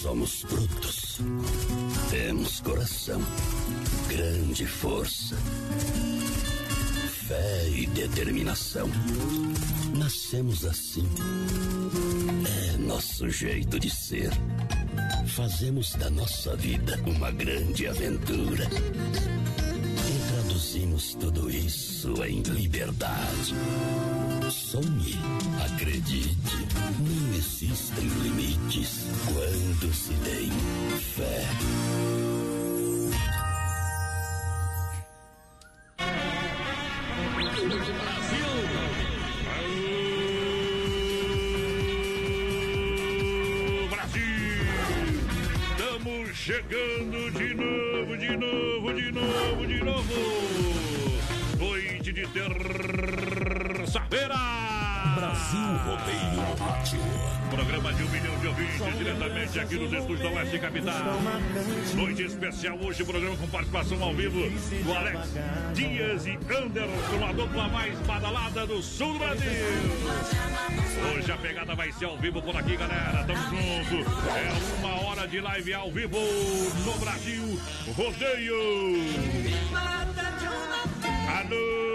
Somos brutos. Temos coração, grande força, fé e determinação. Nascemos assim. É nosso jeito de ser. Fazemos da nossa vida uma grande aventura. Traduzimos tudo isso em liberdade. Sonhe, acredite, não existem limites quando se tem fé. Brasil! Estamos chegando de novo, de novo, de novo, de novo! Noite de terça-feira! Brasil Rodeio Rádio. Programa de um milhão de ouvintes diretamente aqui nos estúdios da Oeste Capital. Noite especial hoje, programa com participação ao vivo do Alex Dias e Anderson, a dupla mais badalada do sul do Brasil. Hoje a pegada vai ser ao vivo por aqui, galera. Tamo junto. É uma hora de live ao vivo no Brasil Rodeio. Alô!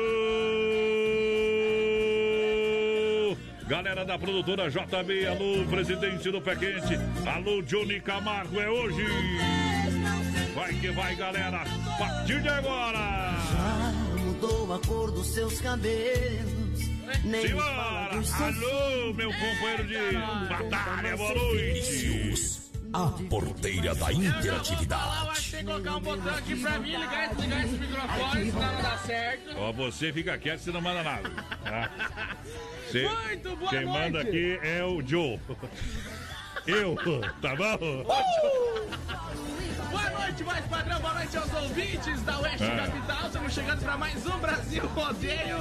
Galera da produtora JB, alô, presidente do Pé Quente, alô, Johnny Camargo, é hoje! Vai que vai, galera, a partir de agora! mudou a cor dos seus cabelos. Nem Simbora! Alô, meu companheiro de batalha, boa noite! A porteira da Vai interatividade. ter que colocar um botão aqui pra mim, ligar desligar esse microfone, senão não dá certo. Ó, você fica quieto, você não manda nada. Tá? Você- Muito boa quem noite. manda aqui é o Joe. Eu, tá bom? Boa noite, mais padrão, boa noite aos ouvintes da Oeste Ah. Capital. Estamos chegando pra mais um Brasil Rodeio.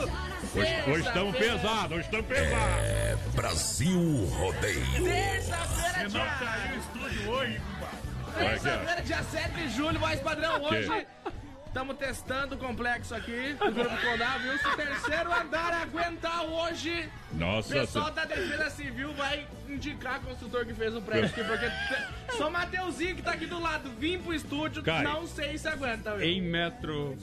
Hoje, hoje estamos pesados, hoje estamos pesados. É Brasil Rodeio. Terça-feira, Não dia... saiu o estúdio hoje. Terça-feira, dia 7 de julho, mais padrão. Que? Estamos testando o complexo aqui do Grupo Condal, viu? Se o terceiro andar aguentar hoje, o Nossa, pessoal da Defesa Civil vai indicar o construtor que fez o prédio aqui, porque só Mateuzinho que tá aqui do lado vim pro estúdio, Cai. não sei se aguenta, viu? Em metro.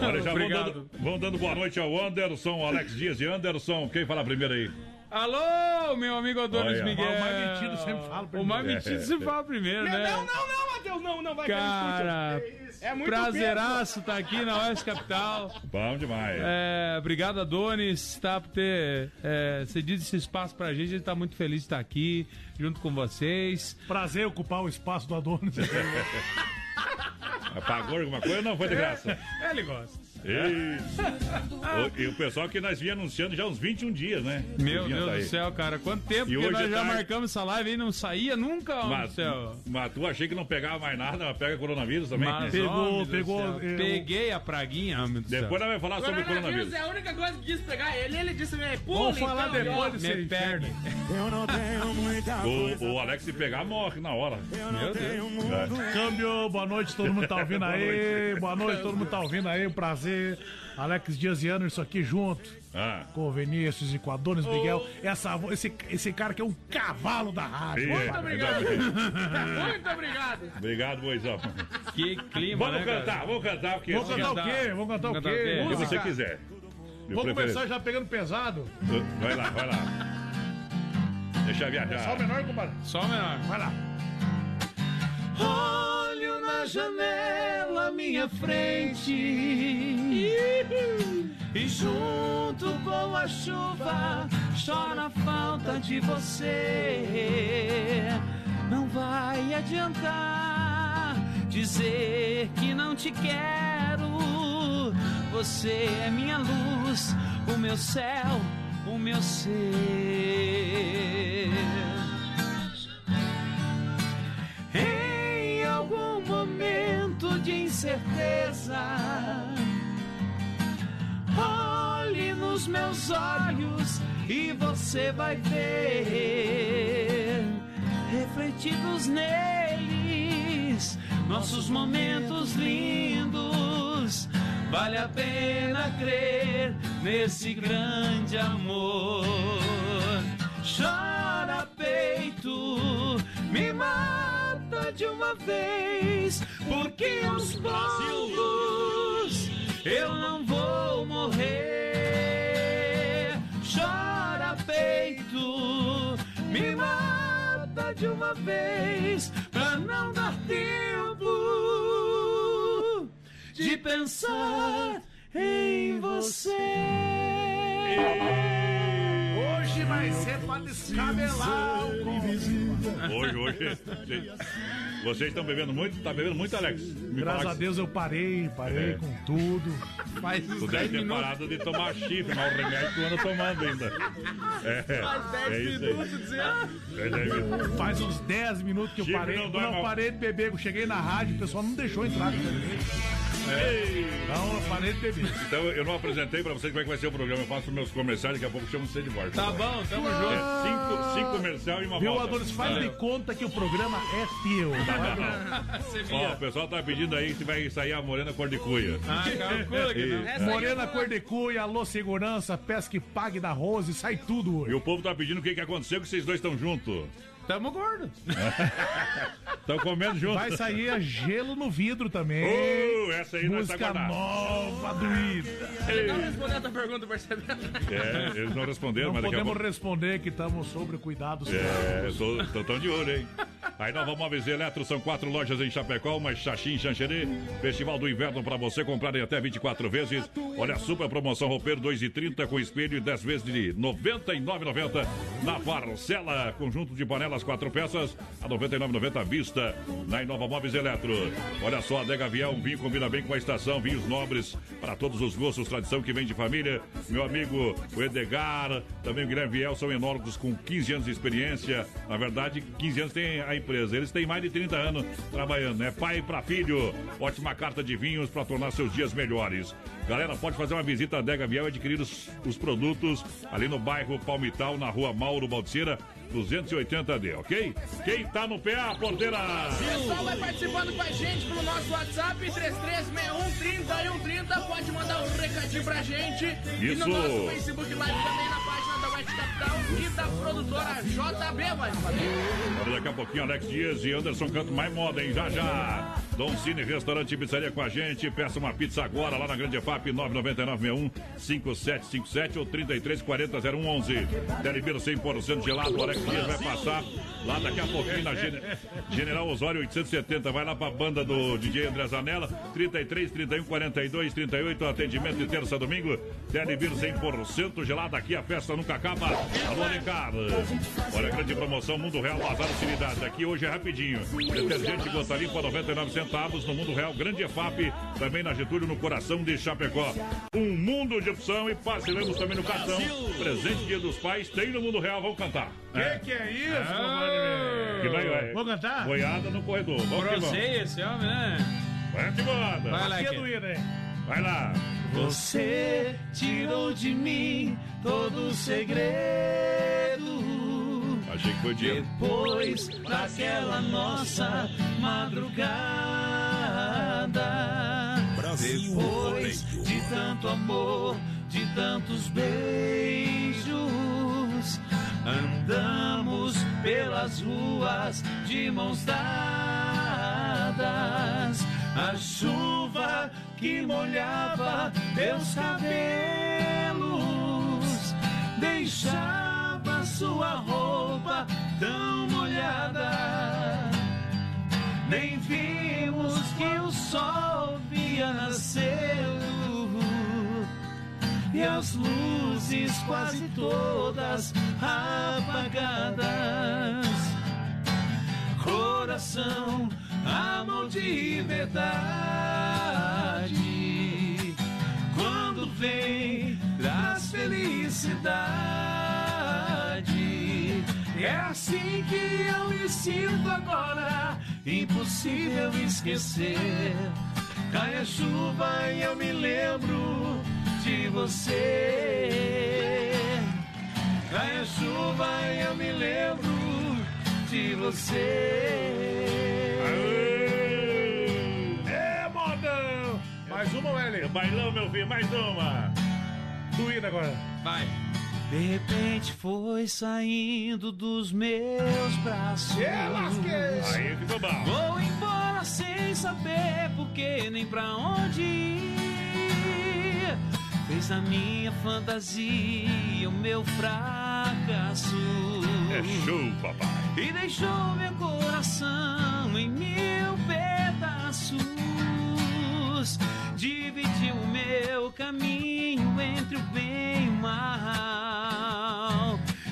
olha, já vão Obrigado. dando, vão dando boa noite ao Anderson, Alex Dias e Anderson. Quem fala primeiro aí? Alô, meu amigo Adonis Olha. Miguel. O mais metido sempre fala O primeiro. mais metido sempre fala primeiro, né? Não, não, não, Matheus, não, não vai Cara, cair no estúdio. É muito prazeraço tá aqui na Oeste Capital. Bom demais. É, obrigado, Adonis, tá, por ter é, cedido esse espaço pra gente. A gente tá muito feliz de estar aqui, junto com vocês. Prazer ocupar o espaço do Adonis. Pagou alguma coisa ou não foi de graça? Ele gosta. Isso. O- e o pessoal que nós vinha anunciando já uns 21 dias, né? Meu Deus daí. do céu, cara. Quanto tempo E que hoje nós é já tarde. marcamos essa live e não saía nunca, homem Mas, céu. mas tu achei que não pegava mais nada, mas pega coronavírus também. Mas, Pegou, pegou, eu- Peguei a praguinha, do céu. Depois nós vamos falar sobre o Coronavírus coronavírus. é a única coisa que quis pegar ele. Ele disse mesmo, pula, Vamos falar então, depois ó. desse Me inferno. O, o Alex se pegar, morre na hora. Meu Deus. É. Câmbio, boa noite, todo mundo tá ouvindo aí. Boa noite, todo mundo tá ouvindo aí. Um Alex Dias e Anderson aqui junto. Ah, Com o Vinícius e com o Adonis Miguel. Essa, esse, esse cara que é um cavalo da rádio. e- Muito obrigado. Muito obrigado. Obrigado, Moisão. Que clima, Vamos né, cara? cantar, vamos cantar, porque Vamos assim, cantar o cantar. quê? Vamos cantar o Vamos cantar o quê? o que Música. você quiser. De Vamos começar já pegando pesado. Vai lá, vai lá. Deixa eu Só o viajar. menor, compadre. Só menor. Vai lá. Olho na janela à minha frente. E junto com a chuva chora a falta de você. Não vai adiantar dizer que não te quero. Você é minha luz, o meu céu, o meu ser. Algum momento de incerteza, olhe nos meus olhos e você vai ver refletidos neles nossos momentos lindos. Vale a pena crer nesse grande amor. Chora peito, me mata de uma vez, porque aos poucos eu não vou morrer. Chora peito, me mata de uma vez, pra não dar tempo de pensar em você. Vai ser pra descabelar o. Hoje, hoje. Vocês estão bebendo muito? Tá bebendo muito, Alex? Me Graças fala a Deus eu parei, parei É. com tudo. Faz Tu uns deve 10 ter minutos. parado de tomar chifre, mas o remédio tu anda tomando ainda. É, Faz 10 é minutos dizendo. É, deve- Faz uns 10 minutos que eu Chifre parei. não Quando eu mal. parei de beber, eu cheguei na rádio, o pessoal não deixou entrar no beber. Então eu parei de beber. Então eu não apresentei pra vocês como é que vai ser o programa. Eu faço meus comerciais, daqui a pouco chamo você de volta. Tá bom, tamo É junto. cinco, cinco comercial e uma Viu, volta. Adonis? Faz de conta que o programa é teu. Você Ó, o pessoal tá pedindo aí que vai sair a morena cor de cuia. Ah, calcula que não. Essa aí Morena cor de cuia, alô segurança, pesca e pague da Rose, sai tudo E hoje. o povo tá pedindo o que, que aconteceu que vocês dois estão juntos. Tamo gordo. Estão comendo juntos. Vai sair a gelo no vidro também. Uh, essa aí nós tá Música nova do Ida. Não respondendo a tua pergunta, percebendo? É, eles não responderam, Não mas daqui a podemos pouco. responder que estamos sobre cuidados. É, tô, tô tão de olho, hein? Aí Nova Móveis e Eletro são quatro lojas em Chapecó, uma Xaxim Xanxerê. Festival do Inverno para você comprar em até 24 vezes. Olha a super promoção roupeiro 2,30 com espelho e 10 vezes de R$ 99,90 na parcela. Conjunto de panelas quatro peças a R$ 99,90 à vista na Inova Móveis Eletro. Olha só, a Adega Viel, um vinho combina bem com a estação, vinhos nobres para todos os gostos, tradição que vem de família. Meu amigo, o Edgar, também o Guilherme Viel, são enólogos com 15 anos de experiência. Na verdade, 15 anos tem a empresa. Eles têm mais de 30 anos trabalhando, né? Pai para filho. Ótima carta de vinhos para tornar seus dias melhores. Galera, pode fazer uma visita à Adega Viel e adquirir os, os produtos ali no bairro Palmital, na rua Mauro Balseira, 280D, ok? Quem tá no pé, a porteira! O pessoal vai participando com a gente pelo nosso WhatsApp 336130 Pode mandar um recadinho pra gente. E Isso. no nosso Facebook Live também na página da West Capital e da produtora JB. Olha, daqui a pouquinho, Alex Dias e Anderson Canto mais moda, hein? Já já. Dom Cine Restaurante e Pizzaria com a gente. Peça uma pizza agora lá na Grande EFAP 99961 5757 ou 33400111. Telebir 100% gelado. O Alex Dias vai passar lá daqui a pouquinho na Gene- General Osório 870. Vai lá pra banda do DJ André Zanella. 33 31 42 38. Atendimento de terça a domingo. Telebir 100% gelado. Aqui a festa nunca acaba. Alô, Ricardo. Olha, grande promoção Mundo Real Bazar Utilidades. Aqui hoje é rapidinho. Detergente gota limpa 99 centavos no Mundo Real. Grande EFAP. Também na Getúlio, no coração de Chapecó. Um mundo de opção e parcelamos também no cartão. Presente Dia dos Pais. Tem no Mundo Real. Vamos cantar. Que que é isso, compadre? Que vai, vai. Vou cantar? Boiada no corredor. Vamos que esse homem, né? Vai que. Vai lá, Aqui é Vai lá. Você tirou de mim todo o segredo. Achei que foi dia. Depois daquela nossa madrugada. Depois de tanto amor, de tantos beijos, andamos pelas ruas de mãos dadas. A chuva que molhava teus cabelos deixava sua roupa tão molhada. nem vimos que o sol via nascendo e as luzes quase todas apagadas. Coração, amor de verdade, quando vem traz felicidade. É assim que eu me sinto agora, impossível esquecer. Cai a chuva e eu me lembro de você. Cai a chuva e eu me lembro de você. Mais uma, Welly? Bailão, meu filho, mais uma. Doído agora. Vai. De repente foi saindo dos meus braços. Aí ficou bom. Vou embora sem saber por que nem pra onde ir. Fez a minha fantasia o meu fracasso. É show, papai. E deixou meu coração em mil pedaços. Dividiu o meu caminho entre o bem e o mal.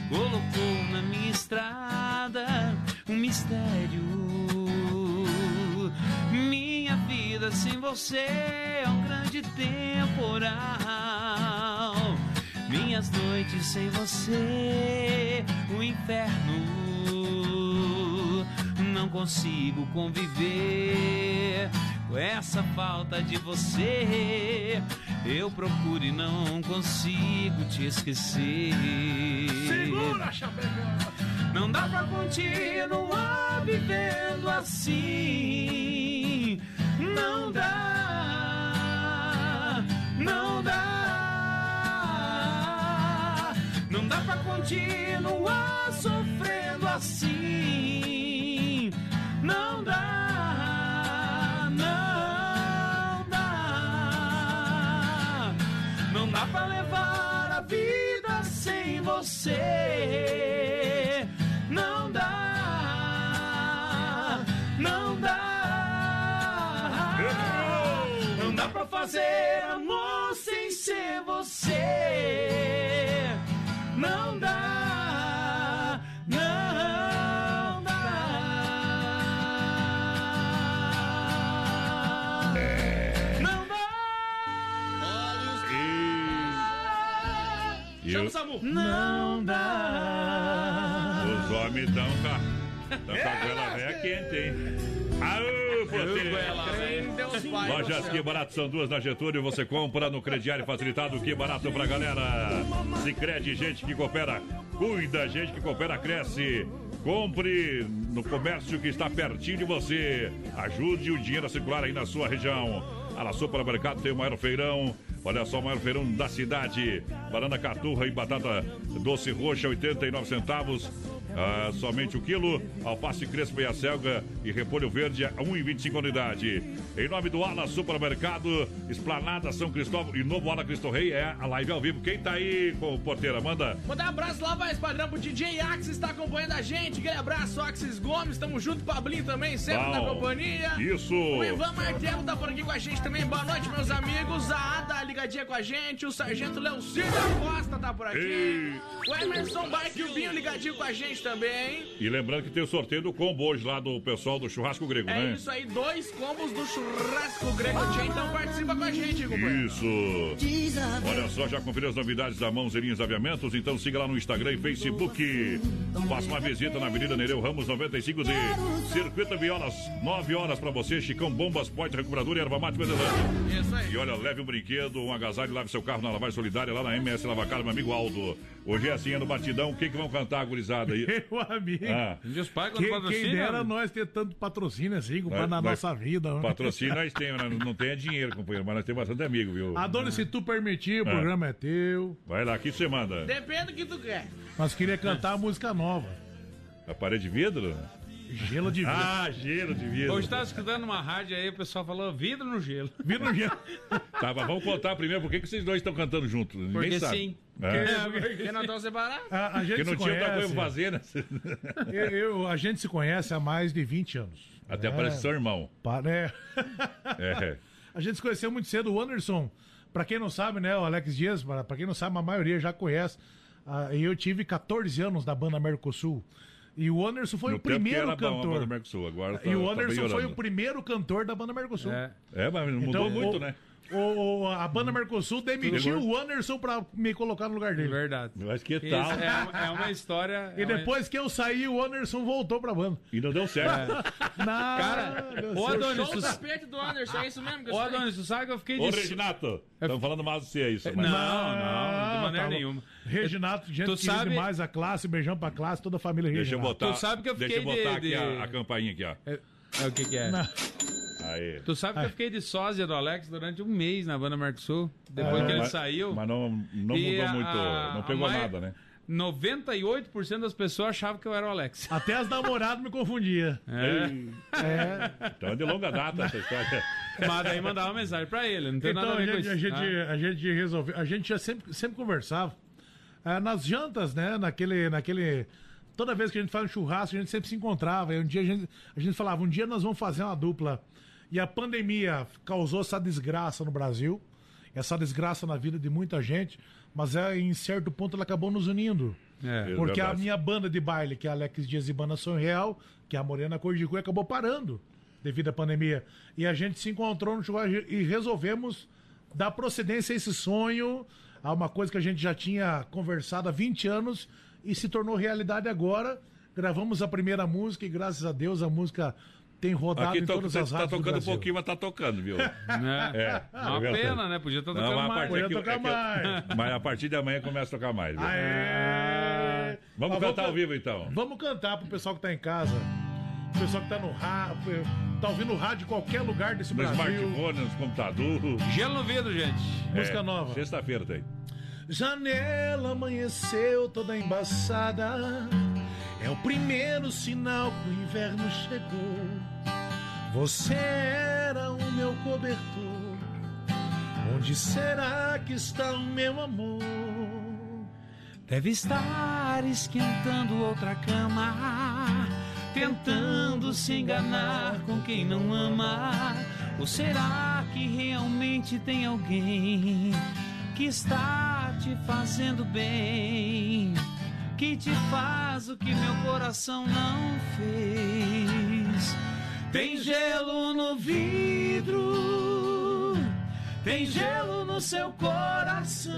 Colocou na minha estrada um mistério. Minha vida sem você é um grande temporal. Minhas noites sem você, o inferno. Não consigo conviver com essa falta de você. Eu procuro e não consigo te esquecer. Segura, chapeca. Não dá pra continuar vivendo assim. Não dá, não dá. Não dá pra continuar sofrendo assim. Não dá, não dá. Não dá pra levar a vida sem você. Não dá, não dá. Não dá pra fazer amor sem ser você. Não dá, Samu. Não dá. os homens estão com a, tão com a goela velha quente, hein? Aô, você! Lojas Que Barato são duas na Getúlio. Você compra no crediário facilitado. Que barato pra galera. Se crede, gente que coopera. Cuida, gente que coopera, cresce. Compre no comércio que está pertinho de você. Ajude o dinheiro a circular aí na sua região. A La Supermercado tem o maior feirão. Olha só, o maior feirão da cidade. Banana caturra e batata doce roxa, 89 centavos. Ah, somente o quilo, alface crespa e a selga e repolho verde a 1,25 a unidade. Em nome do Ala Supermercado, Esplanada São Cristóvão e novo Ala Cristo Rei é a live ao vivo. Quem tá aí, com porteira? Manda. Mandar um abraço lá, vai padrão pro DJ Axis, está acompanhando a gente. Aquele abraço, Axis Gomes, tamo junto, Pablinho também, sempre na Bom, companhia. Isso. O Ivan Martelo tá por aqui com a gente também. Boa noite, meus amigos. A Ada ligadinha com a gente. O Sargento Leocir da Costa tá por aqui. Ei. O Emerson Bike e o Binho ligadinho com a gente também. E lembrando que tem o sorteio do combo hoje lá do pessoal do Churrasco Grego, É né? isso aí, dois combos do churrasco grego Tchê, então participa com a gente, companheiro. Isso. Olha só, já conferiu as novidades da Mãozinhas Aviamentos? Então siga lá no Instagram e Facebook. Faça uma visita na Avenida Nereu Ramos 95 de Circuito Violas. 9 horas pra você, Chicão Bombas, Poite Recuperador e Erva Mate Verdelândia. Isso aí. E olha, leve um brinquedo, um agasalho, lave seu carro na lavagem solidária lá na MS Lavacar, meu amigo Aldo. Hoje é assim, é no batidão. O que que vão cantar, gurizada aí? Meu amigo. Ah, Diz quando Quem, dera nós ter tanto patrocínio assim, compadre, na Nós- nossa vida. né? patrocínio nós temos, né? não tem dinheiro, companheiro, mas nós temos bastante amigo, viu? Adonis, se tu permitir, o Ah. programa é teu. Vai lá, aqui você manda. Depende do que tu quer. Nós queria cantar a música nova. A parede de vidro? Gelo de vidro. Ah, gelo de vidro. Hoje tava escutando uma rádio aí, o pessoal falou vidro no gelo. Vidro no gelo. Tá, mas vamos contar primeiro por que que vocês dois estão cantando juntos. Ninguém Porque sabe. sim. É. Porque separados. A, a gente Porque não se tinha outra coisa conhece. pra fazer, né? Eu, eu- a gente se conhece há mais de 20 anos. Até É, parece seu irmão. pa- né? É. A gente se conheceu muito cedo. O Anderson, pra quem não sabe, né? O Alex Dias, pra pra quem não sabe, a maioria já conhece. Ah, eu tive 14 anos da banda Mercosul. E o Anderson foi no o primeiro era bom a banda cantor. Mercosul, agora tá, E o tá Anderson foi melhorando. o primeiro cantor da banda Mercosul. É. É, mas mudou Então, muito, o- né? O, o- a banda Mercosul demitiu o Anderson pra me colocar no lugar dele. Verdade. Mas que Isso tal? é, é uma história. E é uma- depois que eu saí, o Anderson voltou pra banda. E não deu certo. Não, Cara, meu ô Deus. Adonis, Show o tapete do Anderson, é isso mesmo que eu ô? Adonis, tu sabe que eu fiquei Ô, de. Reginato, estamos falando mal de você, é isso. Não, mas- não, de maneira tá nenhuma. Reginato, gente Tu sabe- demais a classe, beijão pra classe, toda a família Deixa eu Reginato. botar. Tu sabe que eu Deixa eu fiquei botar de- aqui de- A, a campainha aqui, ó. É, é o que que é? Não. Aí. Tu sabe que eu fiquei de sósia do Alex durante um mês na banda Mercosul? Depois Ah, que ele mas, saiu. Mas não, não E mudou a- muito, a- não pegou a nada, né? 98% das pessoas achavam que eu era o Alex. Até as namoradas me confundiam. É. É. Então é de longa data essa história. Mas daí mandava uma mensagem pra ele, não tem Então nada a a ver com gente, isso. a, gente, tá? a gente resolveu. A gente já sempre, sempre conversava. Ah, nas jantas, né? Naquele, naquele. Toda vez que a gente faz um churrasco, a gente sempre se encontrava. E um dia a gente, a gente falava, um dia nós vamos fazer uma dupla. E a pandemia causou essa desgraça no Brasil, essa desgraça na vida de muita gente, mas é, em certo ponto ela acabou nos unindo. É. Porque a minha banda de baile, que é Alex Dias e Banda Sonho Real, que é a Morena Cor de Cui, acabou parando devido à pandemia. E a gente se encontrou no churrasco e resolvemos dar procedência a esse sonho, a uma coisa que a gente já tinha conversado há 20 anos e se tornou realidade agora. Gravamos a primeira música e graças a Deus a música tem rodado Aqui em to, todas você as tá rádios do tocando um pouquinho, mas tá tocando, viu? É. É, É uma é pena, né? Podia estar Não, tocando a mais. parte Podia é que- tocar é mais. Mas a partir de amanhã começa a tocar mais. viu? Aê! Vamos Mas cantar ao vivo então. Vamos cantar pro pessoal que tá em casa. O pessoal que tá no rádio, tá ouvindo rádio em qualquer lugar desse No Brasil. smartphone, nos computadores. Gelo no vidro, gente. Música É, nova. Sexta-feira tem. Janela amanheceu toda embaçada. É o primeiro sinal que o inverno chegou. Você era o meu cobertor. Onde será que está o meu amor? Deve estar esquentando outra cama, tentando se enganar com quem não ama. Ou será que realmente tem alguém que está te fazendo bem? Que te faz o que meu coração não fez? Tem gelo no vidro, tem gelo no seu coração.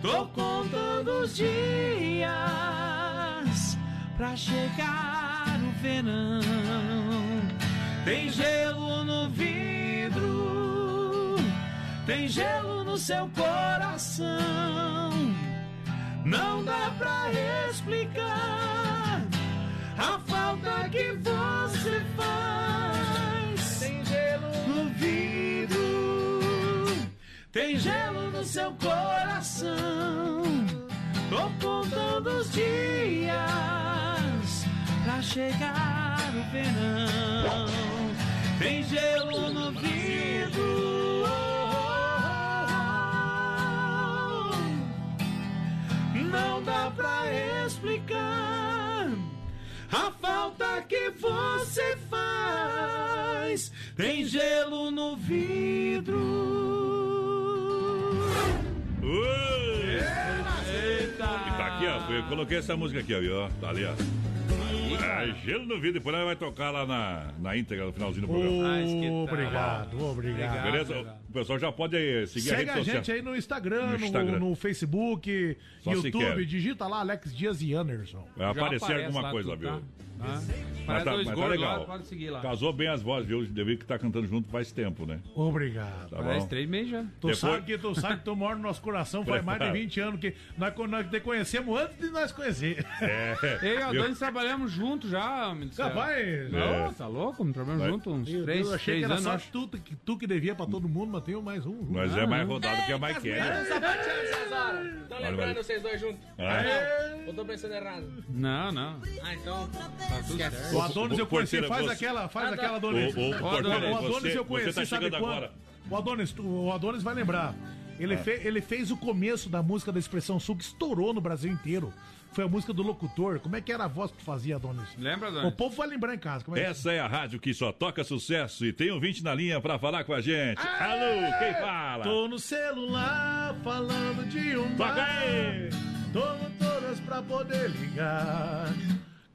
Tô contando os dias pra chegar o verão. Tem gelo no vidro, tem gelo no seu coração. Não dá pra explicar falta que você faz. Tem gelo no vidro, tem gelo no seu coração. Tô contando os dias pra chegar o verão. Tem gelo no vidro. Não dá pra explicar a falta que você faz. Tem gelo no vidro. Ui! Eita! E tá aqui, ó. Eu coloquei essa música aqui, ó. Tá ali, ó. É, gelo no vídeo, depois ela vai tocar lá na, na íntegra, no finalzinho do programa. Tal? Obrigado, obrigado. Beleza? obrigado. O pessoal já pode seguir a Segue rede a social. gente aí no Instagram, No no, Instagram. no Facebook, Só YouTube. Digita lá Alex Dias e Anderson. Vai aparecer aparece alguma lá coisa, viu? tá? Tá? Mas tá, dois mas tá legal. pode seguir lá. Casou bem as vozes, viu? Deve que tá cantando junto faz tempo, né? Obrigado. Tá bom? três meses já. Tu Depois- sabe que tu sabe que tu mora no nosso coração faz mais de Prepara. 20 anos que nós, nós te conhecemos antes de nós conhecer. É. Eu e a? Dani trabalhamos juntos já, homem do céu. Rapaz, Não, É. tá louco? Trabalhamos Vai. juntos uns eu, três, eu achei três que era anos, só acho. tu, que, tu que devia pra todo mundo, mas tem mais um. Mas é mais rodado que a mais Tá quer. sapateando essas horas. Tô Olha, lembrando vocês dois juntos. Ah, É. Ou tô pensando errado? Não, não. Ah, então. Tá. O Adonis eu conheci, faz você- aquela, faz Ah, aquela Adonis. O Adonis você- eu conheci, você tá sabe quando? O Adonis, o Adonis vai lembrar. Ele, É. fe- ele fez o começo da música da Expressão Sul que estourou no Brasil inteiro. Foi a música do locutor. Como é que era a voz que tu fazia, Adonis? Lembra, O Dani? povo vai lembrar em casa. Como é que... Essa é a rádio que só toca sucesso e tem um 20 na linha pra falar com a gente. Alô, quem fala? Tô no celular falando de um Toca bar. aí! Tomo todas pra poder ligar.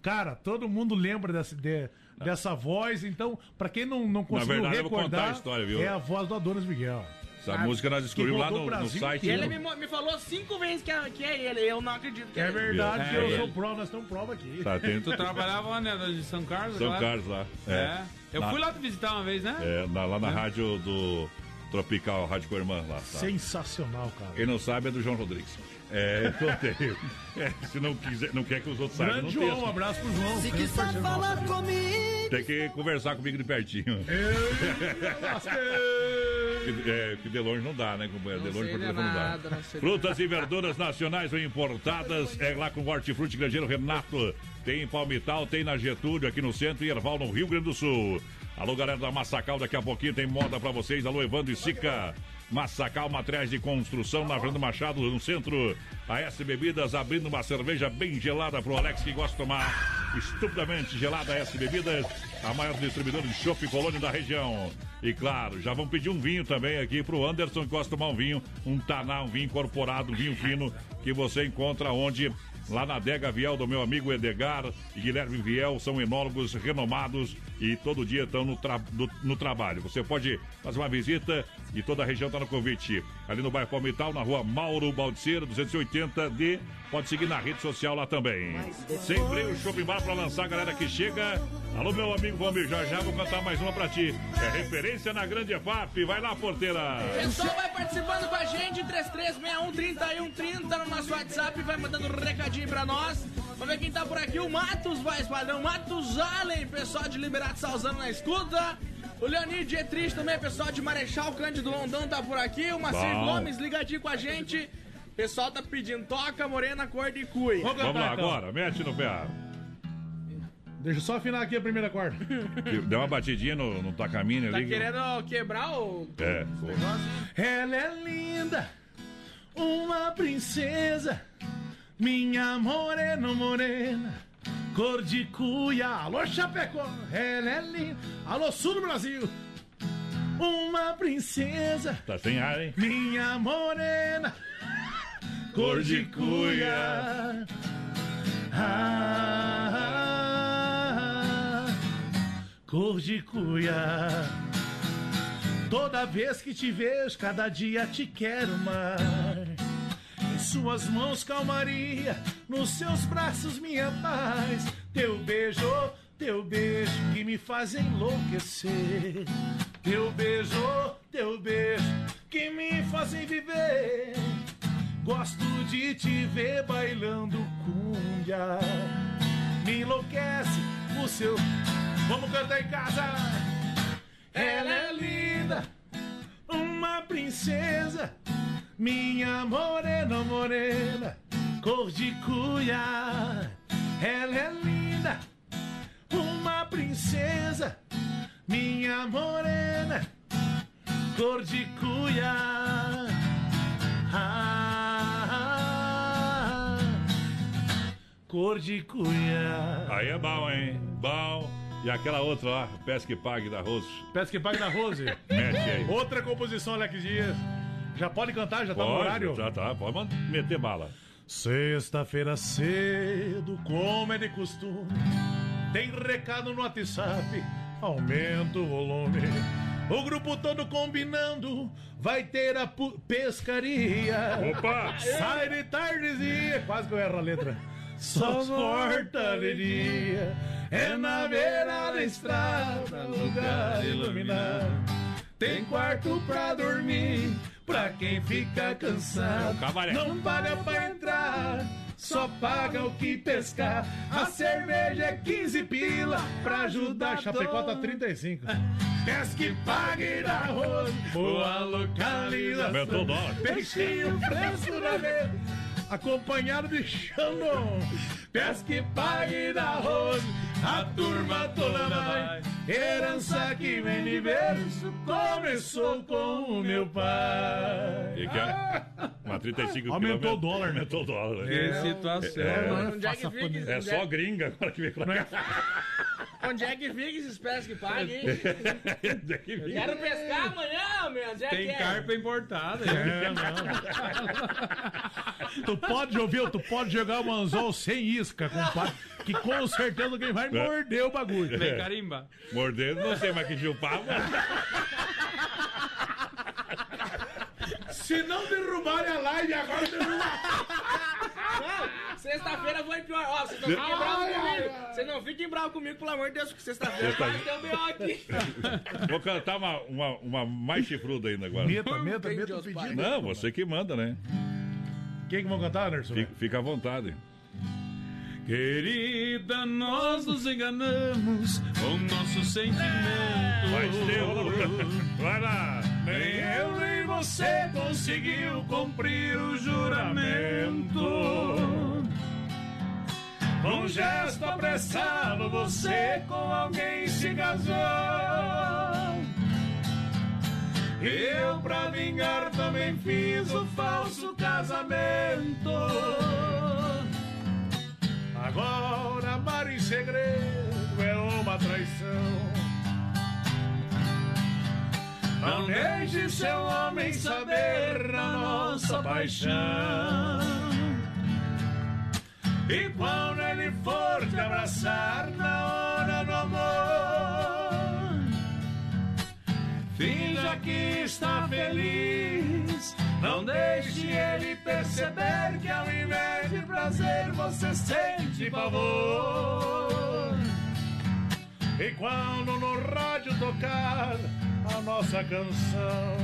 Cara, todo mundo lembra dessa, de- dessa voz, então, pra quem não, não conseguiu verdade, eu vou contar recordar, a história, viu? é a voz do Adonis Miguel. Essa música nós descobrimos lá no, no Brasil site. E ele me, me falou cinco vezes que é, que é ele. Eu não acredito que é, É verdade É, que eu ele. sou prova, nós temos prova aqui. Tá, tem Tu trabalhava lá, né, de São Carlos? São? Carlos lá. É. Eu Na- fui lá te visitar uma vez, né? É, na- lá na rádio do Tropical, Rádio com a Irmã lá. Tá. Sensacional, cara. Quem não sabe é do João Rodrigues. É, eu tenho. É, se não, quiser, não quer que os outros saibam, Grande. João, um abraço pro João. Se quiser falar comigo, Tem que conversar comigo de pertinho. Que, é, que de longe não dá, né, companheiro? De longe sei por telefone não dá. nada, não Frutas e verduras nacionais ou importadas é lá com o Hortifruti Grangeiro Renato. Tem em Palmital, tem na Getúlio, aqui no centro e Erval, no Rio Grande do Sul. Alô, galera da Massacal, daqui a pouquinho tem moda pra vocês. Alô, Evandro e Sica. Massacal, materiais de construção na Fernando Machado, no centro. A S Bebidas abrindo uma cerveja bem gelada pro Alex que gosta de tomar estupidamente gelada. S Bebidas, a maior distribuidora de chopp colônia da região. E claro, já vão pedir um vinho também aqui pro Anderson que gosta de tomar um vinho, um taná, um vinho incorporado, um vinho fino que você encontra onde Lá na Adega Viel do meu amigo Edgar e Guilherme Viel são enólogos renomados e todo dia estão no, tra- no trabalho. Você pode fazer uma visita e toda a região está no convite. Ali no bairro Palmital, na rua Mauro Baldiceira, 280D. Pode seguir na rede social lá também. Sem freio, shopping bar para lançar a galera que chega. Alô, meu amigo Valmir, já já vou cantar mais uma para ti. É referência na Grande EFAP. Vai lá, porteira. Pessoal, vai participando com a gente, 3361-3130 no nosso WhatsApp, vai mandando um recadinho pra nós. Vamos ver quem tá por aqui, o Matos, vai, padrão, Matos Allen, pessoal de Liberato Salzano na escuta. O Leonir Dietrich também, pessoal de Marechal Cândido Londão tá por aqui. O Macir Bom. Gomes ligadinho com a gente. Pessoal tá pedindo toca, morena, cor de cui. Vamos Vamos lá então. agora, mete no pé. Deixa eu só afinar aqui a primeira corda. Deu uma batidinha no, no tacamine Tá ali. querendo quebrar o É. Ela é linda, uma princesa, minha morena, morena, cor de cuia. Alô, Chapecó, ela é linda. Alô, sul do Brasil, uma princesa, Tá sem ar, hein? minha morena, cor de cuia. Ah, cor de cuia. Toda vez que te vejo, cada dia te quero mais. Suas mãos, calmaria, nos seus braços, minha paz. Teu beijo, teu beijo que me faz enlouquecer. Teu beijo, teu beijo que me fazem viver. Gosto de te ver bailando cunha. Me enlouquece o seu. Vamos cantar em casa. Ela é linda, uma princesa, minha morena, morena, cor de cuia. Ela é linda, uma princesa, minha morena, cor de cuia. Ah, cor de cuia. Aí é bom, hein? Bom. E aquela outra lá, Pesca e Pague da Rose. Peço que pague da Rose. Mete aí. Outra composição, Alex Dias. Já pode cantar? Já tá no horário? já tá. Pode meter bala. Sexta-feira cedo, como é de costume, tem recado no WhatsApp, aumenta o volume. O grupo todo combinando, vai ter a pescaria. Opa! Sai de tardezinha, quase que eu erro a letra. Só dia, é na beira da estrada, lugar iluminado. Tem quarto pra dormir, pra quem fica cansado. Não paga pra entrar, só paga o que pescar. A cerveja é 15 pila pra ajudar. Chapecó tá 35. Pesca e pague na arroz, boa localização. Aumentou o dólar. Peixinho fresco na mesa. acompanhado de Xandão. Pesque pague da arroz, a turma toda vai. Herança que vem de berço, começou com o meu pai. Que que é? Uma 35 Aumentou o dólar, né? Aumentou o dólar. Que situação. É, é fica? é só gringa agora que vem pra cá. Onde é que fica esses pés que pagam, hein? Onde é? Quero pescar amanhã, meu. Onde é Tem que é? carpa importada. É, não. tu pode, ouvir, tu pode jogar um anzol sem isca, compadre, que com certeza alguém vai morder o bagulho. Vem carimba. Mordendo, não sei mais que chupava. Se não derrubarem a live, agora derrubaram. Sexta-feira foi pior. Ó, vocês não fiquem bravos comigo. Vocês não fiquem bravos comigo, pelo amor de Deus, porque sexta-feira Sexta- quase deu B.O. aqui. Vou cantar uma, uma, uma mais chifruda ainda agora. Meta, meta, Tem meta o pedido. Não, você que manda, né? Quem que vão cantar, Anderson? Fica, fica à vontade. Querida, nós nos enganamos com nosso sentimento. Faz tempo. Vai lá. Nem eu nem você conseguiu cumprir o juramento. Com gesto apressado, você com alguém se casou. Eu, pra vingar, também fiz o falso casamento. Agora amar em segredo é uma traição. Não deixe seu homem saber da nossa paixão. E quando ele for te abraçar na hora do amor, finja que está feliz. Não deixe ele perceber que ao invés de prazer você sente pavor. E quando no rádio tocar a nossa canção,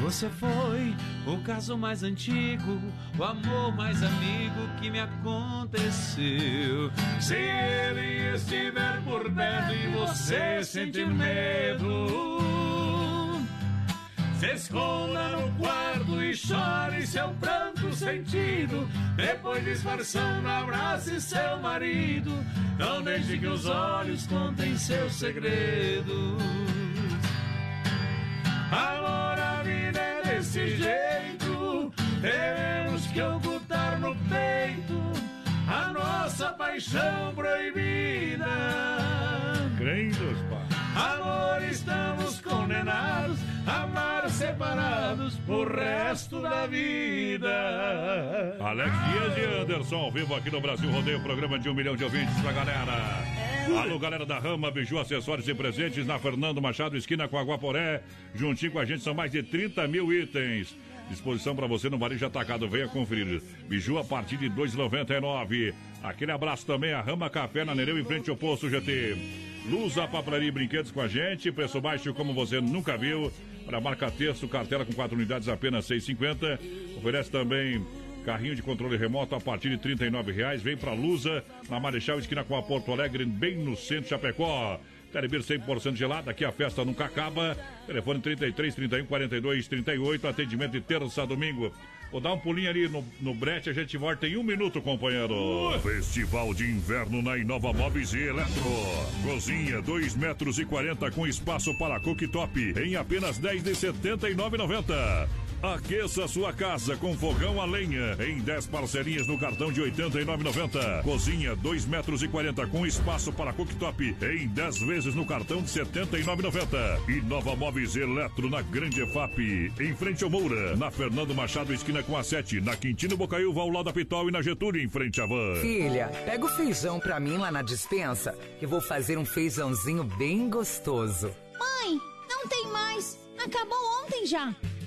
Você foi o caso mais antigo, o amor mais amigo que me aconteceu. Se ele estiver por perto e você sentir medo, se esconda no quarto e chore seu pranto sentido. Depois disfarçando, abrace seu marido. Não deixe que os olhos contem seus segredos. Amor, desse jeito. Teremos que ocultar no peito a nossa paixão proibida. Crentes, pá. Amor, estamos condenados a amar separados por resto da vida. Alex Dias e Anderson ao vivo aqui no Brasil Rodeio, programa de um milhão de ouvintes pra galera. Alô, galera da Rama, Biju, acessórios e presentes na Fernando Machado, esquina com Aguaporé. Juntinho com a gente são mais de 30 mil itens. Disposição para você no varejo atacado. Venha conferir. Biju a partir de 2,99. Aquele abraço também a Rama Café na Nereu em frente ao posto GT. Lusa, papelaria e brinquedos com a gente. Preço baixo como você nunca viu. Para marca texto, cartela com 4 unidades apenas 6,50. Oferece também Carrinho de controle remoto a partir de 39 reais. Vem pra Lusa, na Marechal Esquina com a Porto Alegre, bem no centro de Chapecó. Telebir 100% gelado, aqui a festa nunca acaba. Telefone 33 31 42 38, atendimento de terça a domingo. Vou dar um pulinho ali no, no brete, a gente volta em um minuto, companheiro. Festival de Inverno na Inova Móveis e Eletro. Cozinha 2 metros e 40 com espaço para cooktop em apenas 10 de 79,90. Aqueça sua casa com fogão a lenha em 10 parcelinhas no cartão de 89,90. Cozinha 2 metros e 40 com espaço para cooktop em 10 vezes no cartão de 79,90. E Nova Móveis Eletro na Grande EFAP, em frente ao Moura, na Fernando Machado esquina com a 7, na Quintino Bocaiúva ao lado da Pitol e na Getúlio em frente à van. Filha, pega o feijão pra mim lá na dispensa, que vou fazer um feijãozinho bem gostoso. Mãe, não tem mais. Acabou ontem já.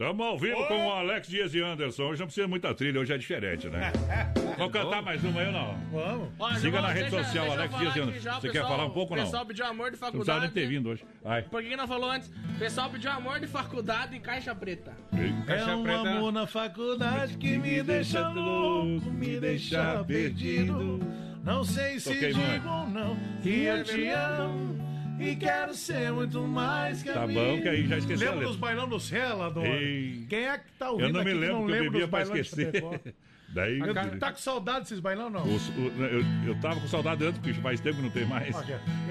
Tamo ao vivo com o Alex Dias e Anderson. Hoje não precisa muita trilha, hoje é diferente, né? Vamos cantar mais uma aí ou não? Vamos. Siga na rede deixa- social, deixa eu Alex falar Dias aqui Júnior. já, o Você quer pessoal- falar um pouco ou não? O pessoal pediu amor de Não precisava nem faculdade. ter vindo hoje. Ai. Por que não falou antes? O pessoal pediu amor de faculdade em caixa preta. É um amor na faculdade que me deixa louco, me deixa perdido. Não sei se Toquei, mãe. digo ou não que eu te amo e quero ser muito mais que Tá bom, que aí já esqueceu Lembra dos bailão do Cela, Dona? Ei. Quem é que tá ouvindo Eu não me lembro não que eu bebia pra esquecer. Daí. Eu- Tá com saudade desses bailão, não? Os- o- eu, eu tava com saudade antes, porque faz tempo que não tem mais. Ó.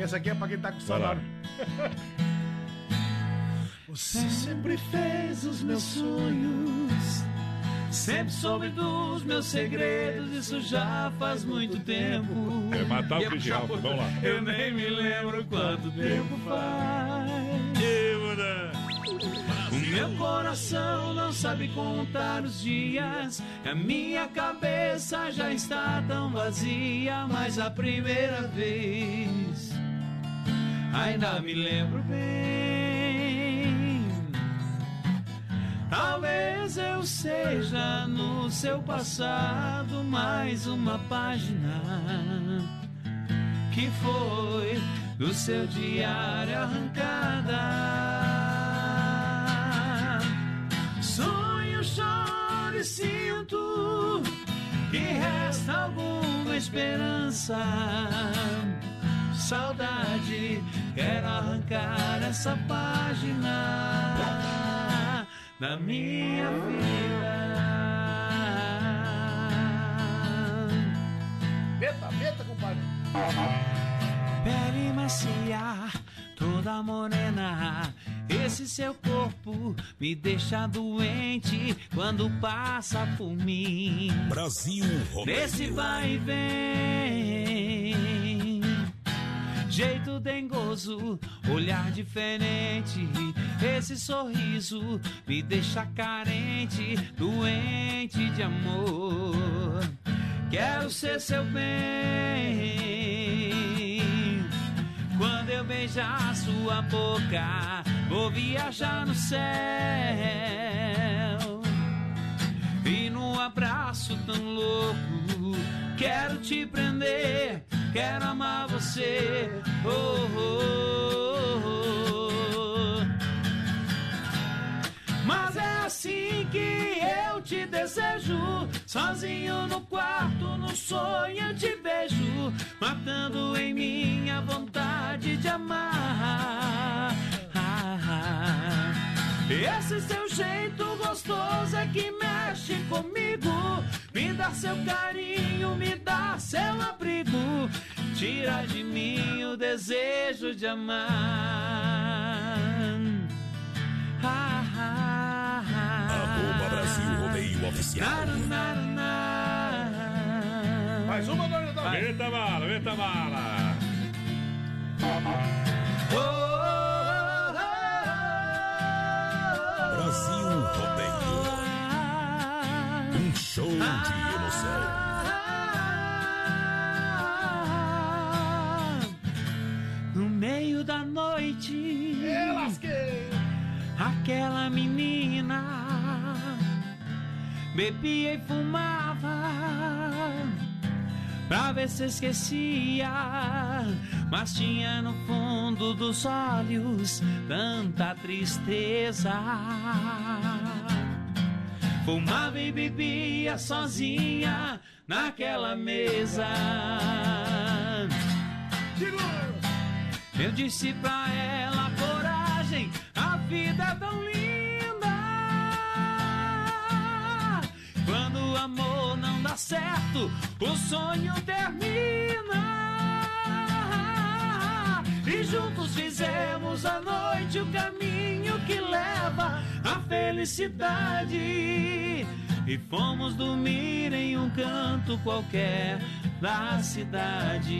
Esse aqui é pra quem tá com saudade. Você sempre fez os meus sonhos. Sempre soube dos meus segredos, isso já faz muito tempo. É matar o Ralph, vamos lá. Eu nem me lembro quanto tempo faz. O meu coração não sabe contar os dias. A minha cabeça já está tão vazia. Mas a primeira vez ainda me lembro bem. Talvez eu seja no seu passado mais uma página que foi do seu diário arrancada. Sonho, choro e sinto que resta alguma esperança. Saudade, quero arrancar essa página da minha vida. Meta, meta, compadre. Pele macia, toda morena. Esse seu corpo me deixa doente quando passa por mim. Brasil Rodeio. Nesse vai e vem. Jeito dengoso, olhar diferente. Esse sorriso me deixa carente, doente de amor. Quero ser seu bem. Quando eu beijar sua boca, vou viajar no céu. E num abraço tão louco, quero te prender, quero amar você. Oh, oh, oh. Mas é assim que eu te desejo, sozinho no quarto, no sonho eu te vejo, matando em mim a vontade de amar. Esse seu jeito gostoso é que mexe comigo. Me dá seu carinho, me dá seu abrigo. Tira de mim o desejo de amar. Ah, ah, ah. Arroba Brasil Rodeio Oficial. Na, na, na. Mais uma, dona Natal. Eita bala, eita bala. Brasil Rodeio. Um show de emoção. No meio da noite, aquela menina bebia e fumava pra ver se esquecia, mas tinha no fundo dos olhos tanta tristeza. Fumava e bebia sozinha naquela mesa. Eu disse pra ela, coragem, a vida é tão linda. Quando o amor não dá certo, o sonho termina. E juntos fizemos a noite o caminho que leva à felicidade. E fomos dormir em um canto qualquer da cidade.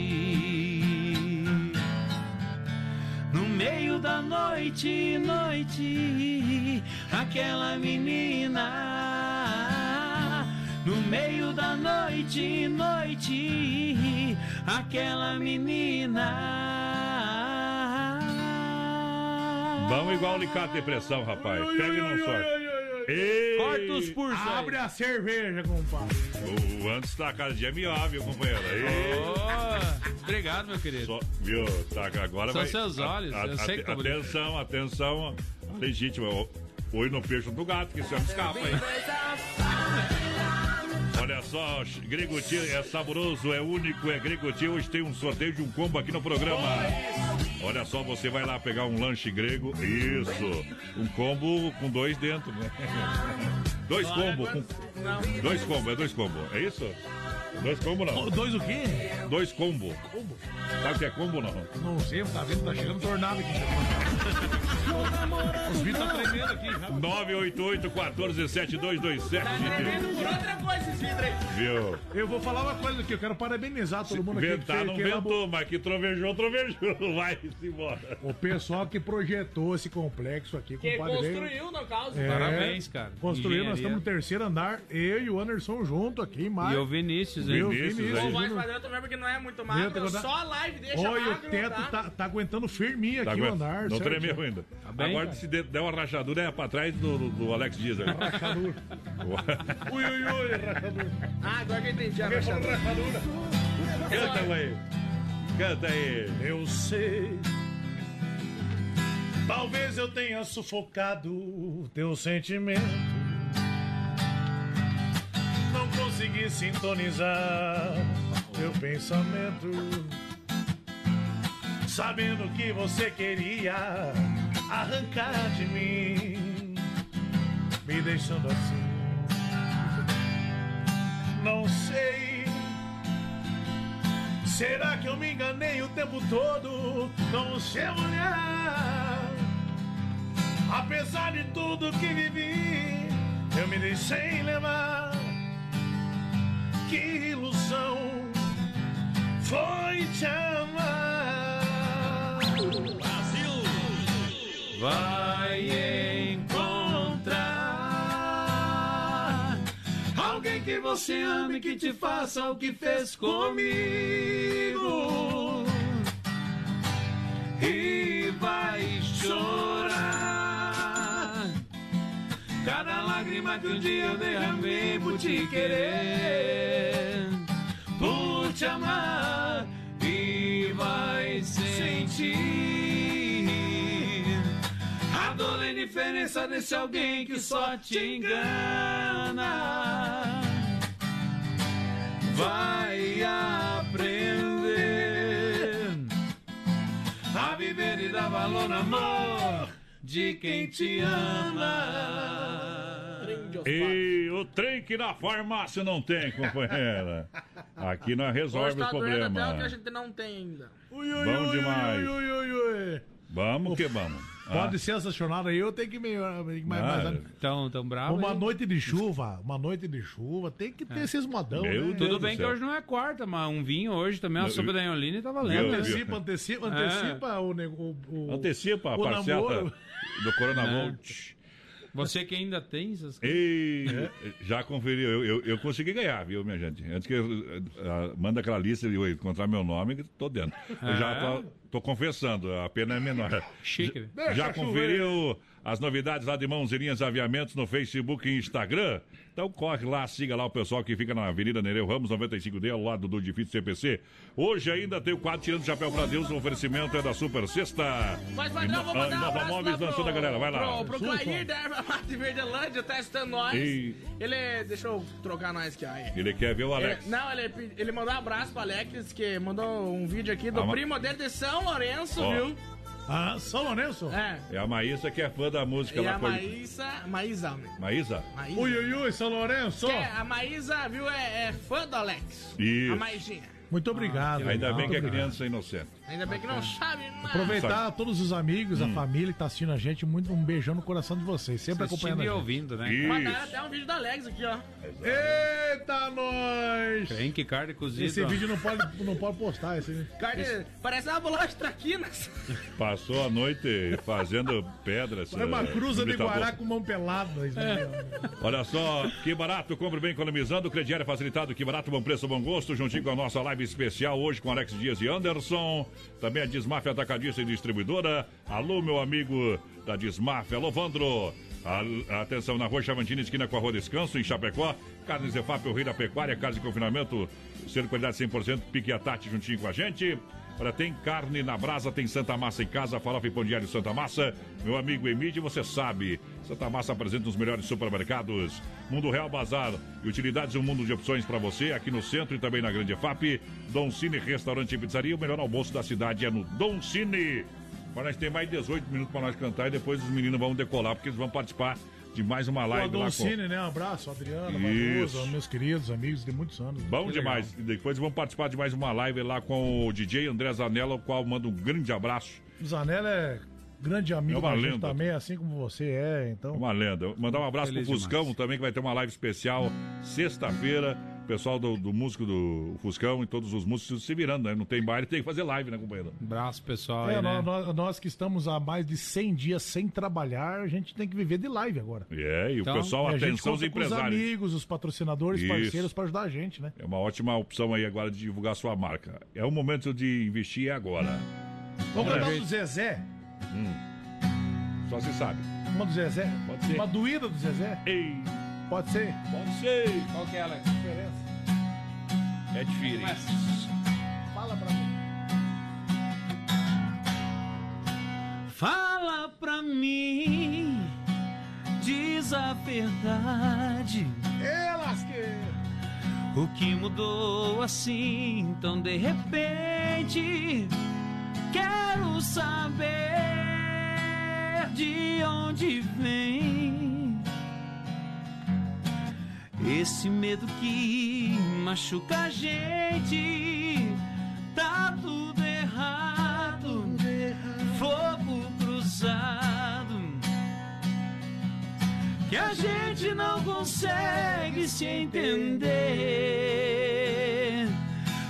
No meio da noite, noite, aquela menina. No meio da noite, noite, aquela menina. Vamos igual alicate de pressão, rapaz. Pega e não sorte. Ei! Corta os pulsos aí. Abre a cerveja, compadre. O antes tá cada dia melhor, viu, companheiro? Ei. Ô, Obrigado, meu querido. Só- viu? Tá, agora São vai. seus olhos, eu sei que tá. Atenção, atenção. Legítimo. Oi no peixe do gato, que isso não escapa aí. Olha só, Gregotti é saboroso, é único, é Gregotti. Hoje tem um sorteio de um combo aqui no programa. Olha só, você vai lá pegar um lanche grego. Isso. Um combo com dois dentro, né? Dois combos. Com... Dois combos, é dois combos. É isso? Dois combos não. Dois o quê? Dois combos. Sabe o que é combo não? Não sei, tá vendo? Tá chegando tornado aqui. Os bichos tá tremendo aqui. já. 988 14 7227 Tá tremendo por outra coisa esse vidro aí. Viu? Eu vou falar uma coisa aqui, eu quero parabenizar todo mundo aqui. que Ventar fez- não que ventou, mas que trovejou, trovejou. Vai-se embora. O pessoal que projetou esse complexo aqui, Que compadre. veio- construiu, no caso. É, Parabéns, cara. Construiu, nós estamos no terceiro andar, eu e o Anderson junto aqui, mas... E o Vinícius, hein? Viu? Vinícius, Vinícius, aí. O voz padrão também, porque não é muito magro. que dar- Só a live deixa Olha, o magro, teto tá? tá, tá aguentando firminho Tá aqui o aguenta- andar. não certo? Tremeu ainda. bem, Agora, cara. se der der uma rachadura, é pra trás do, do- do Alex Dias. Rachadura. Ui, ui, ui, rachadura. Ah, agora que eu entendi a rachadura. rachadura? Canta aí. Canta aí. Eu sei. Talvez eu tenha sufocado o teu sentimento. Não consegui sintonizar teu pensamento. Sabendo que você queria arrancar de mim, me deixando assim. Não sei Será que eu me enganei o tempo todo com o seu olhar? Apesar de tudo que vivi, eu me deixei levar. Que ilusão foi te amar. Vai encontrar alguém que você ame que te faça o que fez comigo. E vai chorar. Cada lágrima que um dia derramei por te querer, por te amar vai sentir a dor e indiferença desse alguém que só te engana. Vai aprender a viver e dar valor no amor de quem te ama. E o trem que na farmácia não tem, companheira. Aqui nós resolve tá o doendo até o que problema. a gente não tem ainda. Ui, ui, Bom ui, demais. Ui, ui, ui, ui. Vamos que vamos. Pode Ah, ser estacionado aí, eu tenho que me. me- mais, Ah, mais- Tão, tão bravo. uma hein? noite de chuva, uma noite de chuva, tem que ter esses modão, Meu né? Deus. Tudo do bem que hoje não é quarta, mas um vinho hoje também, uma Não, sopa eu- da Ioline tá valendo. né? viu? Antecipa, antecipa, antecipa o, o, o- Antecipa a o parcela namoro. do Coronavolt. Você que ainda tem essas coisas. Ei, já conferiu, eu, eu, eu consegui ganhar, viu, minha gente? Antes que eu, ah, manda aquela lista e encontrar meu nome, que tô dentro. Eu já tô, tô confessando, a pena é menor. Chique. Já, já conferiu as novidades lá de Mãos e Linhas Aviamentos no Facebook e Instagram? Então corre lá, siga lá o pessoal que fica na Avenida Nereu Ramos, 95D, ao lado do Edifício CPC. Hoje ainda tem o quadro Tirando o Chapéu pra Deus, o oferecimento é da Super Sexta. Mas, padrão, vou E mandar ah, um Nova abraço Móveis lá lançando a galera, vai lá. Pro, pro Clair da Erva Mate Verdelândia, testando nós. Ei. Ele, deixa eu trocar nós aqui, ó. aí. Ele quer ver o Alex. Ele- não, ele, pe- ele mandou um abraço pro Alex, que mandou um vídeo aqui do Ah, primo dele de São Lourenço, Ó. viu? Ah, São Lourenço? É. É a Maísa que é fã da música E lá. a Maísa, Maísa, né? Maísa? Maísa. Ui, ui, ui, São Lourenço. Que é, a Maísa, viu, é, é fã do Alex. Isso. A Maísinha. Muito obrigado. Ainda bem que é criança inocente. Ainda bem que não sabe nada. Aproveitar todos os amigos, Hum. a família que tá assistindo a gente, muito um beijão no coração de vocês, sempre Assistindo acompanhando a e gente. ouvindo, né? Isso. Mandaram até um vídeo do Alex aqui, ó. Eita, nós! Tem que carne cozida. Esse vídeo não pode, não pode postar, esse Carne, parece uma bolacha traquinas. Passou a noite fazendo pedras. É uma eh, cruza de. Guará com mão pelada. aí, Olha só, que barato, compre bem economizando, crediário facilitado, que barato, bom preço, bom gosto, juntinho com a nossa live especial hoje com Alex Dias e Anderson, também a Desmafia Atacadista e Distribuidora. Alô, meu amigo da Desmafia, alô, Vandro. A- atenção, na rua Chavantina, esquina com a rua Descanso, em Chapecó. Carnes Zefap, o rei da pecuária, casa de confinamento, sendo qualidade 100%, pique a Tati juntinho com a gente. Olha, tem carne na brasa, tem Santa Massa em casa, farofa e pão diário Santa Massa. Meu amigo Emílio, você sabe, Santa Massa apresenta os melhores supermercados. Mundo Real Bazar e utilidades, um mundo de opções para você, aqui no centro e também na Grande FAP. Don Cine Restaurante e Pizzaria, o melhor almoço da cidade é no Don Cine. Agora nós temos mais 18 minutos para nós cantar e depois os meninos vão decolar, porque eles vão participar de mais uma live lá com... Adoncine, né? Um abraço, Adriano, meus queridos amigos de muitos anos. Bom Que demais. E depois vão participar de mais uma live lá com o DJ André Zanella, o qual manda um grande abraço. legal. Zanella é grande amigo É gente lenda. também, assim como você é, então. Uma lenda. Mandar um abraço Feliz pro Fuscão também, que vai ter uma live especial sexta-feira. Pessoal do, do músico do Fuscão e todos os músicos se virando, né? Não tem baile, tem que fazer live, né, companheiro? Abraço, pessoal. É, aí, né? nós, nós- nós que estamos há mais de 100 dias sem trabalhar, a gente tem que viver de live agora. É, e o Então, pessoal, a gente atenção os com os empresários. amigos, os patrocinadores, Isso. parceiros para ajudar a gente, né? É uma ótima opção aí agora de divulgar sua marca. É o momento de investir é agora. Vamos É. cantar do Zezé? Hum. Só se sabe. Uma do Zezé? Pode ser. Uma doída do Zezé? Ei. Pode ser? Pode ser. Qual que é, Alex? Diferença. É difícil. Fala pra mim. Fala pra mim, diz a verdade. É, lasqueira. O que mudou assim tão de repente? Quero saber de onde vem esse medo que machuca a gente. Tá tudo errado, fogo cruzado que a gente não consegue se entender.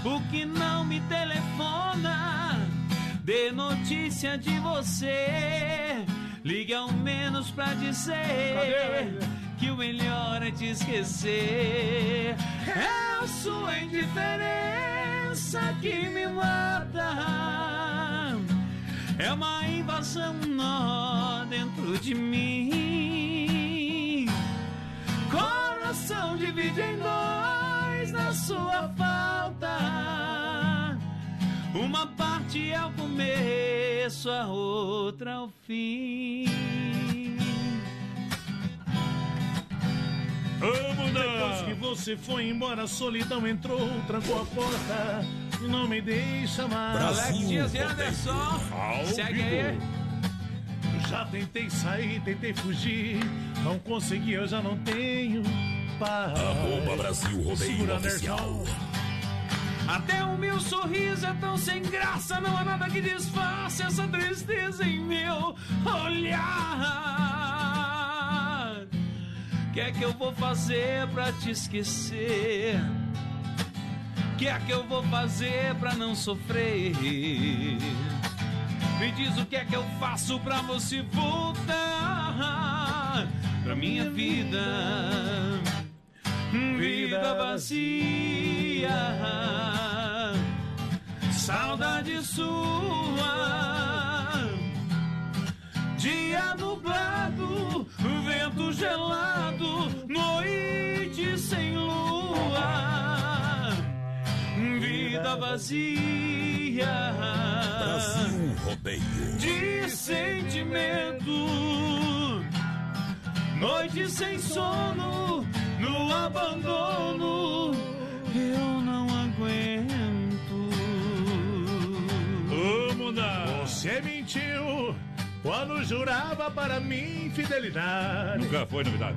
O que não me telefona, dê notícia de você. Ligue ao menos pra dizer que o melhor é te esquecer. É a sua indiferença que me mata. É uma invasão nó dentro de mim. Coração divide em dois na sua falta. Uma parte é o começo, a outra é o fim. Vamos Depois que você foi embora, a solidão entrou, trancou a porta e não me deixa mais. Alex Dias e Anderson, segue aí. Já tentei sair, tentei fugir, não consegui, eu já não tenho paz. Arroba Brasil Rodeio Segura, Oficial. Anderson. Até o meu sorriso é tão sem graça, não há nada que disfarce essa tristeza em meu olhar. Que é que eu vou fazer pra te esquecer? Que é que eu vou fazer pra não sofrer? Me diz o que é que eu faço pra você voltar pra minha vida. Vida vazia, saudade sua. Dia nublado, vento gelado, noite sem lua. Vida vazia. Brasil Rodeio. de sentimento. Noite sem sono, no abandono, eu não aguento. Vamos dar. Você mentiu quando jurava para mim fidelidade. Nunca foi novidade.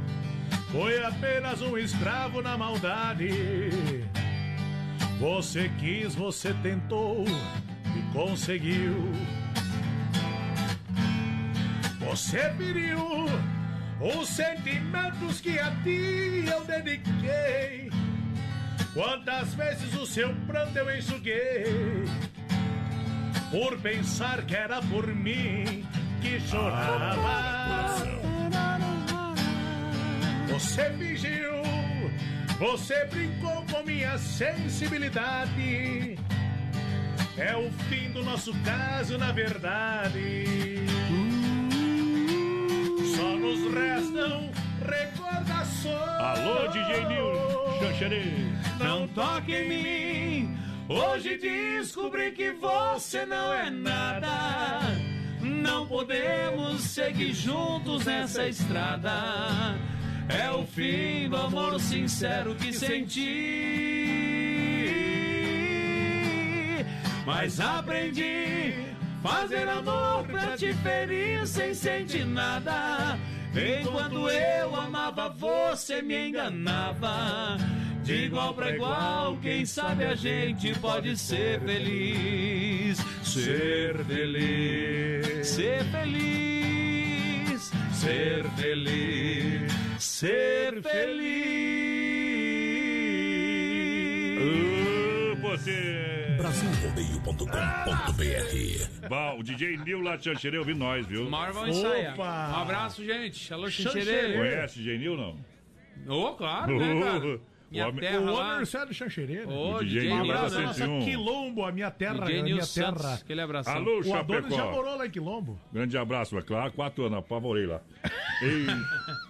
Foi apenas um escravo na maldade. Você quis, você tentou e conseguiu. Você feriu os sentimentos que a ti eu dediquei. Quantas vezes o seu pranto eu enxuguei por pensar que era por mim que chorava. Você fingiu, você brincou com minha sensibilidade. É o fim do nosso caso, na verdade. Só nos restam recordações. Alô, DJ Nil, Xanxerê. Não toque em mim. Hoje descobri que você não é nada. Não podemos seguir juntos nessa estrada. É o fim do amor sincero que senti. Mas aprendi fazer amor pra te ferir sem sentir nada. Enquanto eu amava, você me enganava. De igual pra igual, quem sabe a gente pode ser feliz. Ser feliz, ser feliz, ser feliz, ser feliz. você. Brasilrodeio.com.br Bom, o DJ Nil lá de Xanxerê ouvindo nós, viu? Vamos ensaiar. Opa! Um abraço, gente. Alô, Xanxerê. Conhece DJ Nil, não? Ô, claro, né, cara? Minha O homem- terra O lá. homem Célio Xanxerê. né? Ô, O DJ DJ Nil Um lá abraço da nossa 101. Quilombo, a minha terra, a DJ minha Nil Santos. terra. Aquele abração. Alô, O Adonis já Chapecó. morou lá em Quilombo. Grande abraço, é claro, quatro anos, apavorei lá. Ei,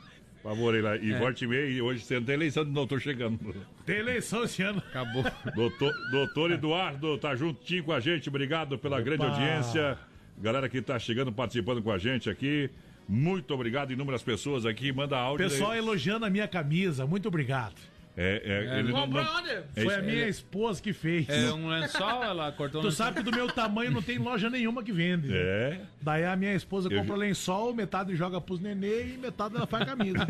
lá. É. E volte e meia, e hoje você não tem eleição de novo, tô chegando. Tem eleição esse ano. Acabou. Doutor, doutor Eduardo tá juntinho com a gente, obrigado pela grande audiência. Galera que tá chegando, participando com a gente aqui. Muito obrigado, inúmeras pessoas aqui, manda áudio. Pessoal aí. elogiando a minha camisa. Muito obrigado. É, é, ele não, Comprou não- onde? é Foi isso. a minha esposa que fez. É um lençol, ela cortou Tu sabe que do meu tamanho não tem loja nenhuma que vende. É. Daí a minha esposa Eu compra vi- lençol, metade joga pros nenê e metade ela faz camisa.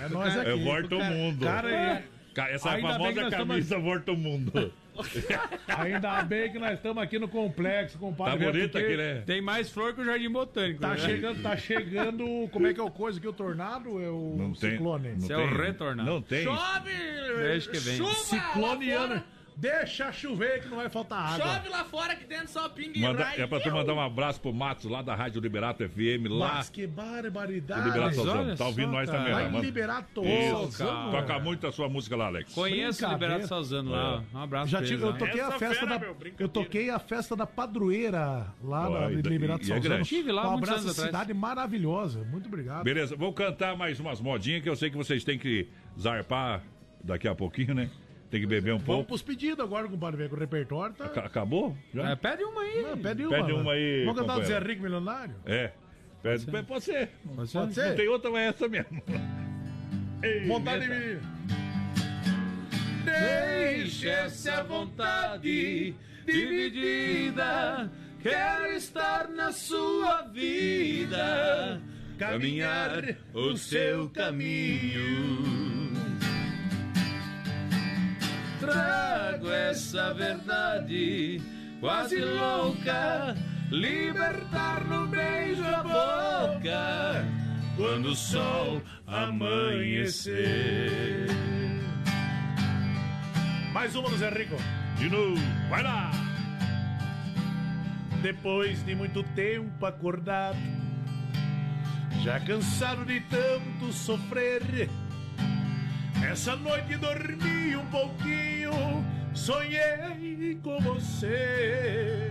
é nós aqui. É Volta o Mundo. Cara, é- Essa Ainda que famosa camisa Volta o Mundo. ainda bem que nós estamos aqui no complexo, Tá compadre. bonita porque aqui, né? Tem mais flor que o Jardim Botânico. Tá né? chegando, tá chegando. Como é que é o coisa aqui? O tornado? É o Não tem. ciclone. Não Esse é tem, o retornado. Não tem. Chove! Que. Chuva Ciclone lá ano. Deixa chover que não vai faltar água. Chove lá fora que dentro só pinga e Manda- é pra tu mandar um abraço pro Matos lá da Rádio Liberato FM, lá Mas que barbaridade. Liberato Salzano. Tá só, ouvindo nós também, Vai lá, mano. liberar Isso. todos. Toca muito a sua música lá, Alex. Conheço o. Liberato Salzano lá. Um abraço Já pra tive, eu toquei a festa fera, da, meu, eu toquei a festa da padroeira lá Ó, na e da- Liberato e é. Tive lá um abraço anos à atrás. cidade maravilhosa. Muito obrigado. Beleza, vou cantar mais umas modinhas que eu sei que vocês têm que zarpar daqui a pouquinho, né? Tem que beber um Vamos pouco. pros pedidos agora, compadre, ver que o repertório tá. Aca- Acabou? Já? É, pede uma aí. Não, pede uma. Pede né? uma aí, Vamos cantar o Zé. Rico Milionário? É. Pede- Pode, pode ser. Pode ser? Pode ser? Não tem outra, mas é essa mesmo. Ei, Vontade nessa- de menino. Deixe-se a vontade dividida. Quero estar na sua vida, caminhar o seu caminho. Trago essa verdade quase louca, libertar no beijo a boca quando o sol amanhecer. Mais uma do Zé Rico. De novo, vai lá! Depois de muito tempo acordado, já cansado de tanto sofrer, essa noite dormi um pouquinho, sonhei com você.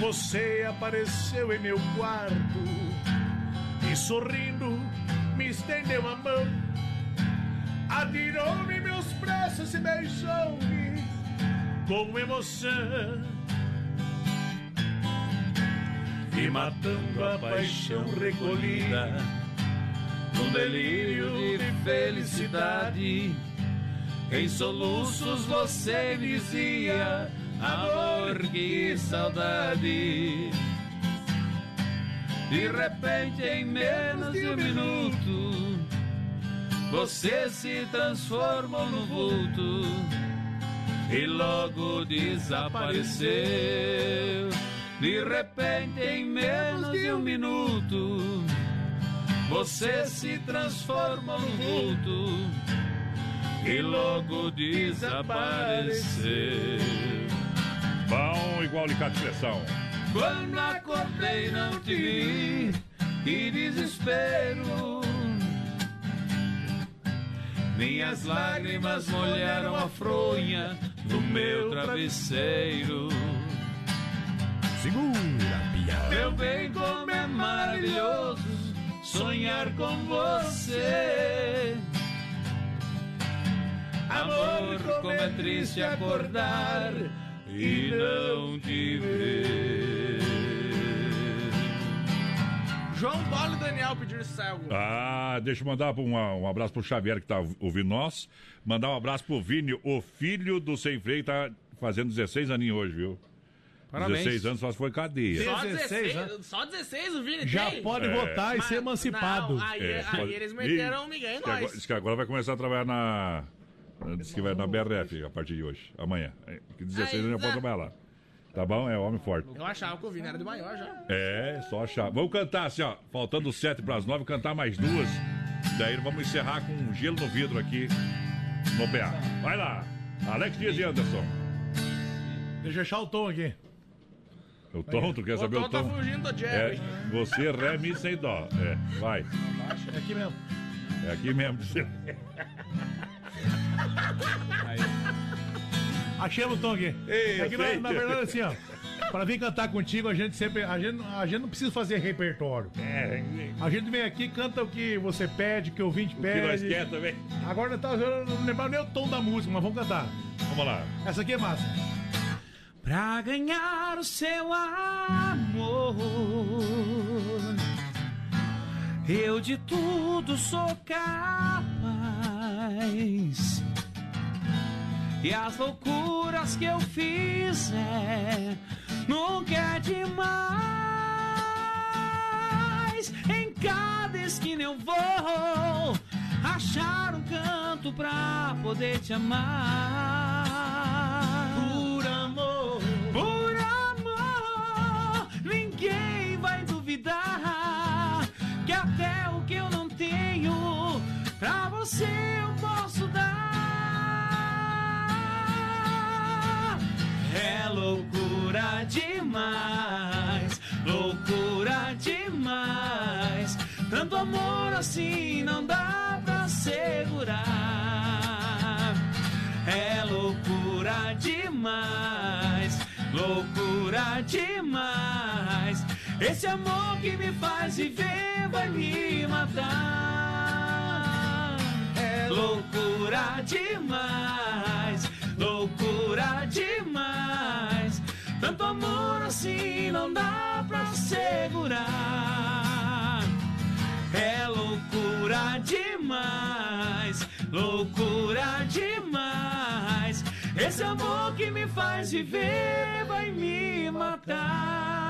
Você apareceu em meu quarto e sorrindo me estendeu a mão, atirou-me meus braços e beijou-me com emoção. E matando a paixão recolhida num delírio de felicidade. Em soluços você dizia: Amor, que saudade. De repente, em menos de um minuto, você se transformou no vulto e logo desapareceu. De repente, em menos de um minuto, você se transforma no vulto e logo desapareceu. Bom, igual de pressão. Quando acordei não te vi, que desespero. Minhas lágrimas molharam a fronha do meu travesseiro. Segura, piada. Meu bem, como é maravilhoso sonhar com você. Amor, como é triste acordar e não te ver. João Paulo e Daniel pediram cego. Ah, deixa eu mandar um, um abraço pro Xavier que tá ouvindo nós. Mandar um abraço pro Vini, o filho do Sem Freio, tá fazendo 16 aninhos hoje, viu? Parabéns. 16 anos, só se foi cadeia. Só 16, 16, né? só 16 o Vini Já tem? pode É. votar e Mas- ser emancipado. Não, aí, É, aí pode- eles meteram um migué em diz que agora- nós. Diz que agora vai começar a trabalhar na. Diz que vai na BRF a partir de hoje, amanhã. É, Que 16 anos já pode Aí, trabalhar lá. Tá bom? É homem forte. Eu achava que o Vini era de maior já. É, só achar. Vamos cantar assim, ó. Faltando 7 para as 9, cantar mais duas. Daí vamos encerrar com um gelo no vidro aqui no PA. Vai lá. Alex Dias e Anderson. Deixa eu achar o tom aqui. O tom, tu quer O saber Tom o tá tom? fugindo do É, Jerry. você, ré, mi, sem dó. É, vai. É aqui mesmo. É aqui mesmo. Achei o tom aqui. Ei, é que na, verdade, assim, ó. Pra vir cantar contigo, a gente sempre. A gente, a gente não precisa fazer repertório. É, A gente vem aqui, canta o que você pede, o que o ouvinte o que nós pede. quer também. Agora tá, eu não lembro nem o tom da música, mas vamos cantar. Vamos lá. Essa aqui é massa. Pra ganhar o seu amor, eu de tudo sou capaz. E as loucuras que eu fizer nunca é demais. Em cada esquina eu vou achar um canto pra poder te amar. Amor, por amor, ninguém vai duvidar que até o que eu não tenho pra você eu posso dar. É loucura demais, loucura demais. Tanto amor assim não dá pra segurar. É loucura demais, loucura demais. Esse amor que me faz viver vai me matar. É loucura demais, loucura demais. Tanto amor assim não dá pra segurar. É loucura demais, loucura demais. Esse amor que me faz viver vai me matar.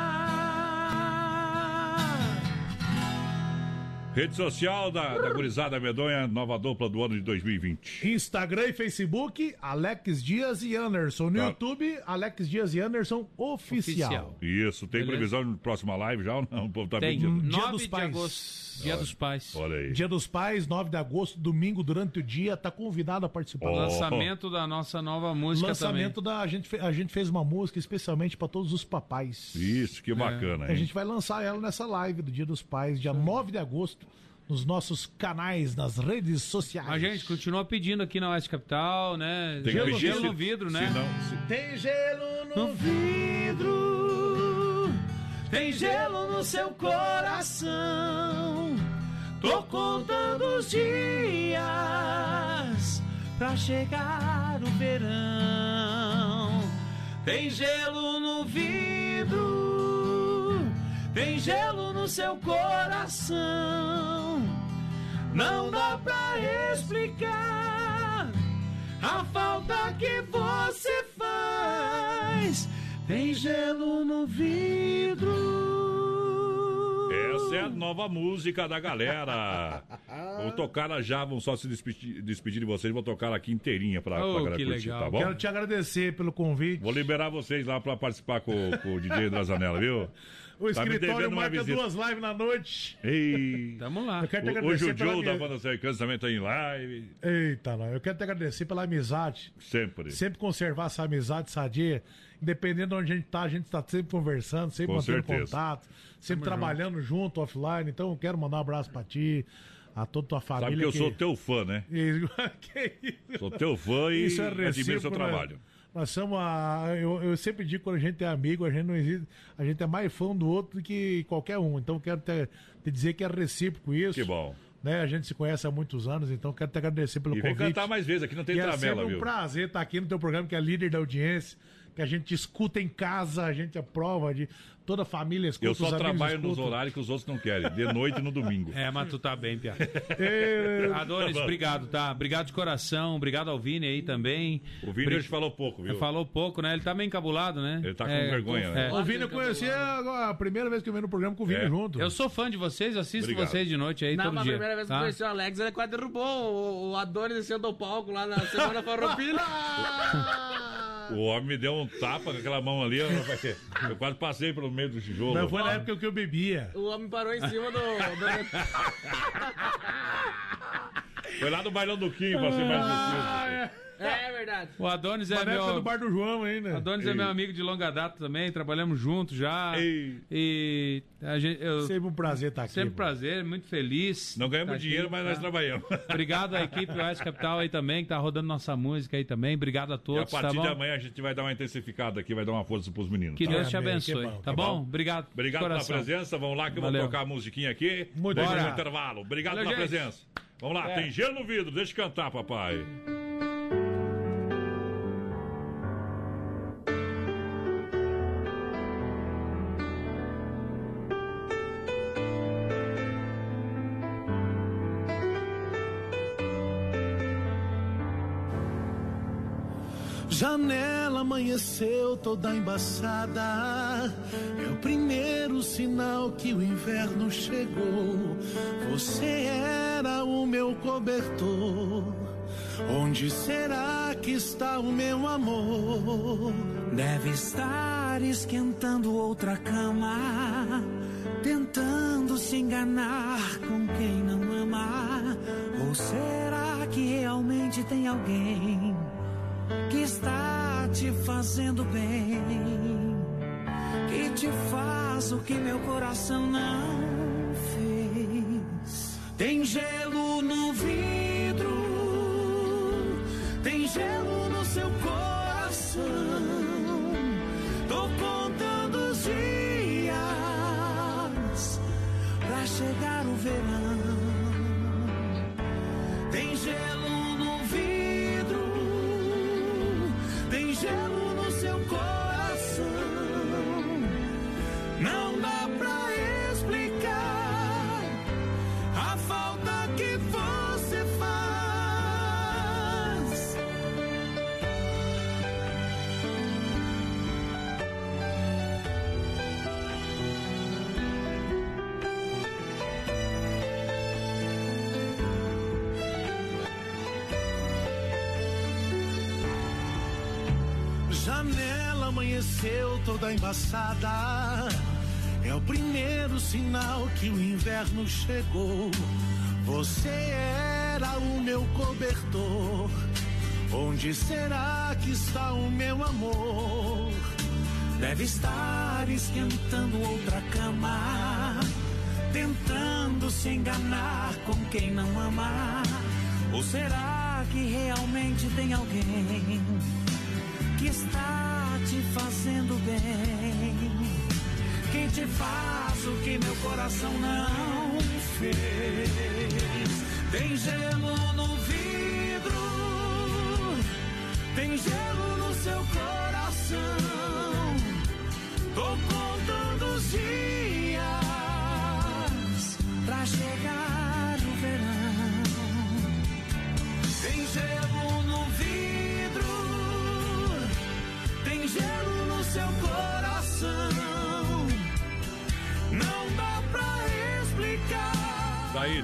Rede social da, da Gurizada Medonha, nova dupla do ano de 2020. Instagram e Facebook, Alex Dias e Anderson. No Tá. YouTube, Alex Dias e Anderson Oficial. Isso, tem Beleza. previsão de próxima live já ou não? O povo tá Tem pedindo. Dia 9 dos de Pais. agosto, dia dos pais. Olha aí. Dia dos Pais, 9 de agosto, domingo, durante o dia, tá convidado a participar. Ó. Lançamento da nossa nova música Lançamento da. A gente, a gente fez uma música especialmente para todos os papais. Isso, que bacana, A hein? gente vai lançar ela nessa live do Dia dos Pais, dia 9 de agosto, nos nossos canais, nas redes sociais. A gente continua pedindo aqui na Oeste Capital, né? Tem gelo, pedir gelo se- no vidro, né? se não- se- Tem gelo no No vidro tem gelo no seu coração. Tô contando os dias pra chegar o verão. Tem gelo no vidro, tem gelo no seu coração. Não dá pra explicar a falta que você faz. Tem gelo no vidro. Essa é a nova música da galera. Vou tocar ela já, vão só se despedir, despedir de vocês, vou tocar ela aqui inteirinha pra, Oh, pra galera que curtir, legal. tá bom? Quero te agradecer pelo convite. Vou liberar vocês lá pra participar com, com o DJ da Zanela, viu? O Tá escritório marca duas lives na noite. Ei. Tamo lá. Eu quero te O, o agradecer pela Juju da banda Cercans também tá em live. Eita, não. Eu quero te agradecer pela amizade. Sempre. Sempre conservar essa amizade sadia. Independente de onde a gente tá, a gente tá sempre conversando, sempre Com mantendo certeza. contato, sempre trabalhando junto, offline. Então eu quero mandar um abraço pra ti, a toda tua família. Sabe que eu sou teu fã, né? que isso? Sou teu fã e Isso é admiro seu recíproco, né? Nós somos a. Eu, eu sempre digo quando a gente é amigo, a gente não existe. A gente é mais fã do outro do que qualquer um. Então quero te, te dizer que é recíproco isso. Que bom. Né? A gente se conhece há muitos anos, então quero te agradecer pelo E convite. cantar mais vezes, aqui não tem e é tramela, sempre um viu? prazer estar aqui no teu programa, que é líder da audiência, que a gente escuta em casa, a gente aprova, de toda a família escuta. Eu só trabalho nos escutam. horários que os outros não querem, de noite e no domingo. É, mas tu tá bem, Pia. É, Adonis, obrigado, tá? Obrigado de coração, obrigado ao Vini aí também. O Vini Bri- hoje falou pouco, viu? Falou pouco, né? Ele tá meio encabulado, né? Ele tá com É, vergonha, né? é. O Vini eu conheci agora, a primeira vez que eu vi no programa com o Vini É. junto. Eu sou fã de vocês, assisto Obrigado. vocês de noite aí Não, todo mas a dia. primeira vez que tá? eu conheci o Alex, ele quase derrubou o, o Adonis descendo do palco lá na Semana Farroupilha. O homem me deu um tapa com aquela mão ali, eu, eu quase passei pelo meio do tijolo. Não foi na época que eu bebia. O homem parou em cima do... do... Foi lá no bailão do Quinho, pra ser mais preciso. É verdade. O Adonis é Mas na época do meu. bar do João ainda. Adonis é meu amigo de longa data também, trabalhamos juntos já. Ei. E a gente, eu, Sempre um prazer estar aqui. sempre mano. prazer, muito feliz. Não ganhamos tá aqui, dinheiro, mas nós tá? trabalhamos. Obrigado à equipe do Oeste Capital aí também, que tá rodando nossa música aí também. Obrigado a E a todos, tá partir bom? de amanhã a gente vai dar uma intensificada aqui, vai dar uma força pros meninos. Que tá? Deus te abençoe, que bom, tá bom? bom. Obrigado. Obrigado pela presença. Vamos lá que eu vou tocar a musiquinha aqui. Muito bom. do intervalo. Obrigado Valeu, pela gente. presença. Vamos lá, É. tem gelo no vidro. Deixa eu cantar, papai. Amanheceu toda embaçada. É o primeiro sinal que o inverno chegou. Você era o meu cobertor. Onde será que está o meu amor? Deve estar esquentando outra cama, tentando se enganar com quem não ama. Ou será que realmente tem alguém que está te fazendo bem? Que te faz o que meu coração não fez? Tem gelo amanheceu toda embaçada. É o primeiro sinal que o inverno chegou. Você era o meu cobertor. Onde será que está o meu amor? Deve estar esquentando outra cama, tentando se enganar com quem não ama. Ou será que realmente tem alguém que está te fazendo bem? Que te faz o que meu coração não fez? Tem gelo no vidro, tem gelo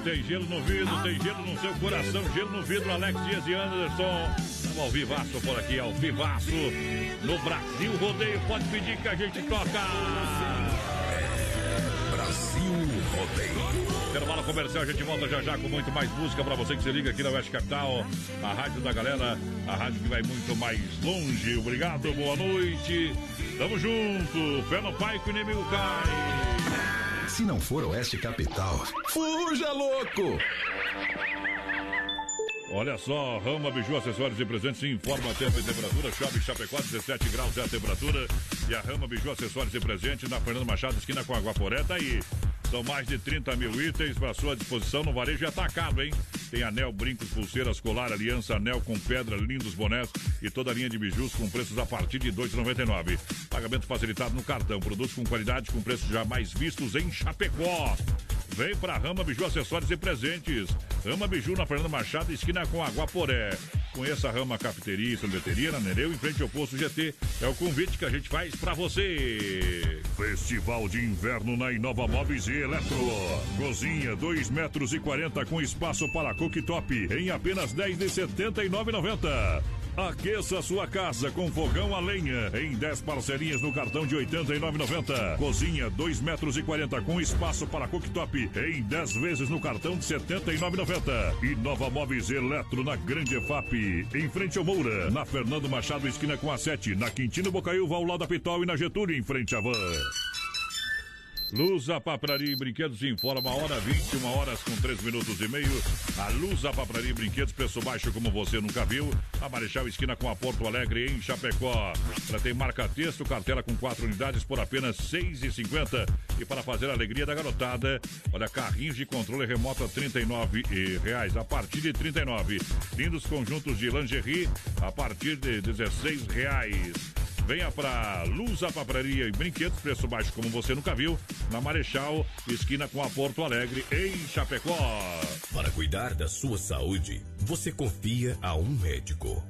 tem gelo no vidro, tem gelo no seu coração, gelo no vidro, Alex Dias e Anderson. Estamos ao vivaço por aqui, ao vivaço. No Brasil Rodeio, pode pedir que a gente toca. Brasil Rodeio. Intervalo comercial, a gente volta já já com muito mais música pra você que se liga aqui na Oeste Capital, a rádio da galera, a rádio que vai muito mais longe. Obrigado, boa noite. Tamo junto, pé no pai que o inimigo cai. Se não for Oeste Capital, fuja louco! Olha só, Rama Biju, acessórios e presentes, informa tempo e temperatura. Chove Chapecó, 17 graus é a temperatura. E a Rama Biju, acessórios e presentes na Fernando Machado, esquina com a Guaporé, tá aí. São mais de 30 mil itens para sua disposição no varejo atacado, hein? Tem anel, brincos, pulseiras, colar, aliança, anel com pedra, lindos bonés e toda a linha de bijus com preços a partir de R$ 2,99. Pagamento facilitado no cartão. Produtos com qualidade com preços jamais vistos em Chapecó. Vem pra Rama Biju Acessórios e Presentes. Rama Biju na Fernando Machado, esquina com Aguaporé. Conheça a Rama Cafeteria e Sorveteria na Nereu, em frente ao posto GT. É o convite que a gente faz pra você. Festival de Inverno na Inova Móveis e Eletro. Cozinha 2 metros e 40 com espaço para cooktop em apenas 10 de 79,90. Aqueça sua casa com fogão a lenha em 10 parcelinhas no cartão de 89,90. Cozinha 2 metros e 40 com espaço para cooktop em 10 vezes no cartão de 79,90. E Nova Móveis Eletro na Grande EFAP, em frente ao Moura, na Fernando Machado esquina com a 7, na Quintino Bocaiúva ao lado da Pitol e na Getúlio em frente à Van. Lusa Papraria e Brinquedos informa a hora 21 horas com 3 minutos e meio. A Lusa Papraria e Brinquedos, preço baixo como você nunca viu. A Marechal Esquina com a Porto Alegre em Chapecó. Ela tem marca-texto, cartela com 4 unidades por apenas R$ 6,50. E para fazer a alegria da garotada, olha, carrinhos de controle remoto a 39 reais, a partir de 39. Lindos conjuntos de lingerie a partir de 16 reais. Venha para Lusa Papraria e Brinquedos, preço baixo como você nunca viu, na Marechal, esquina com a Porto Alegre, em Chapecó. Para cuidar da sua saúde, você confia a um médico.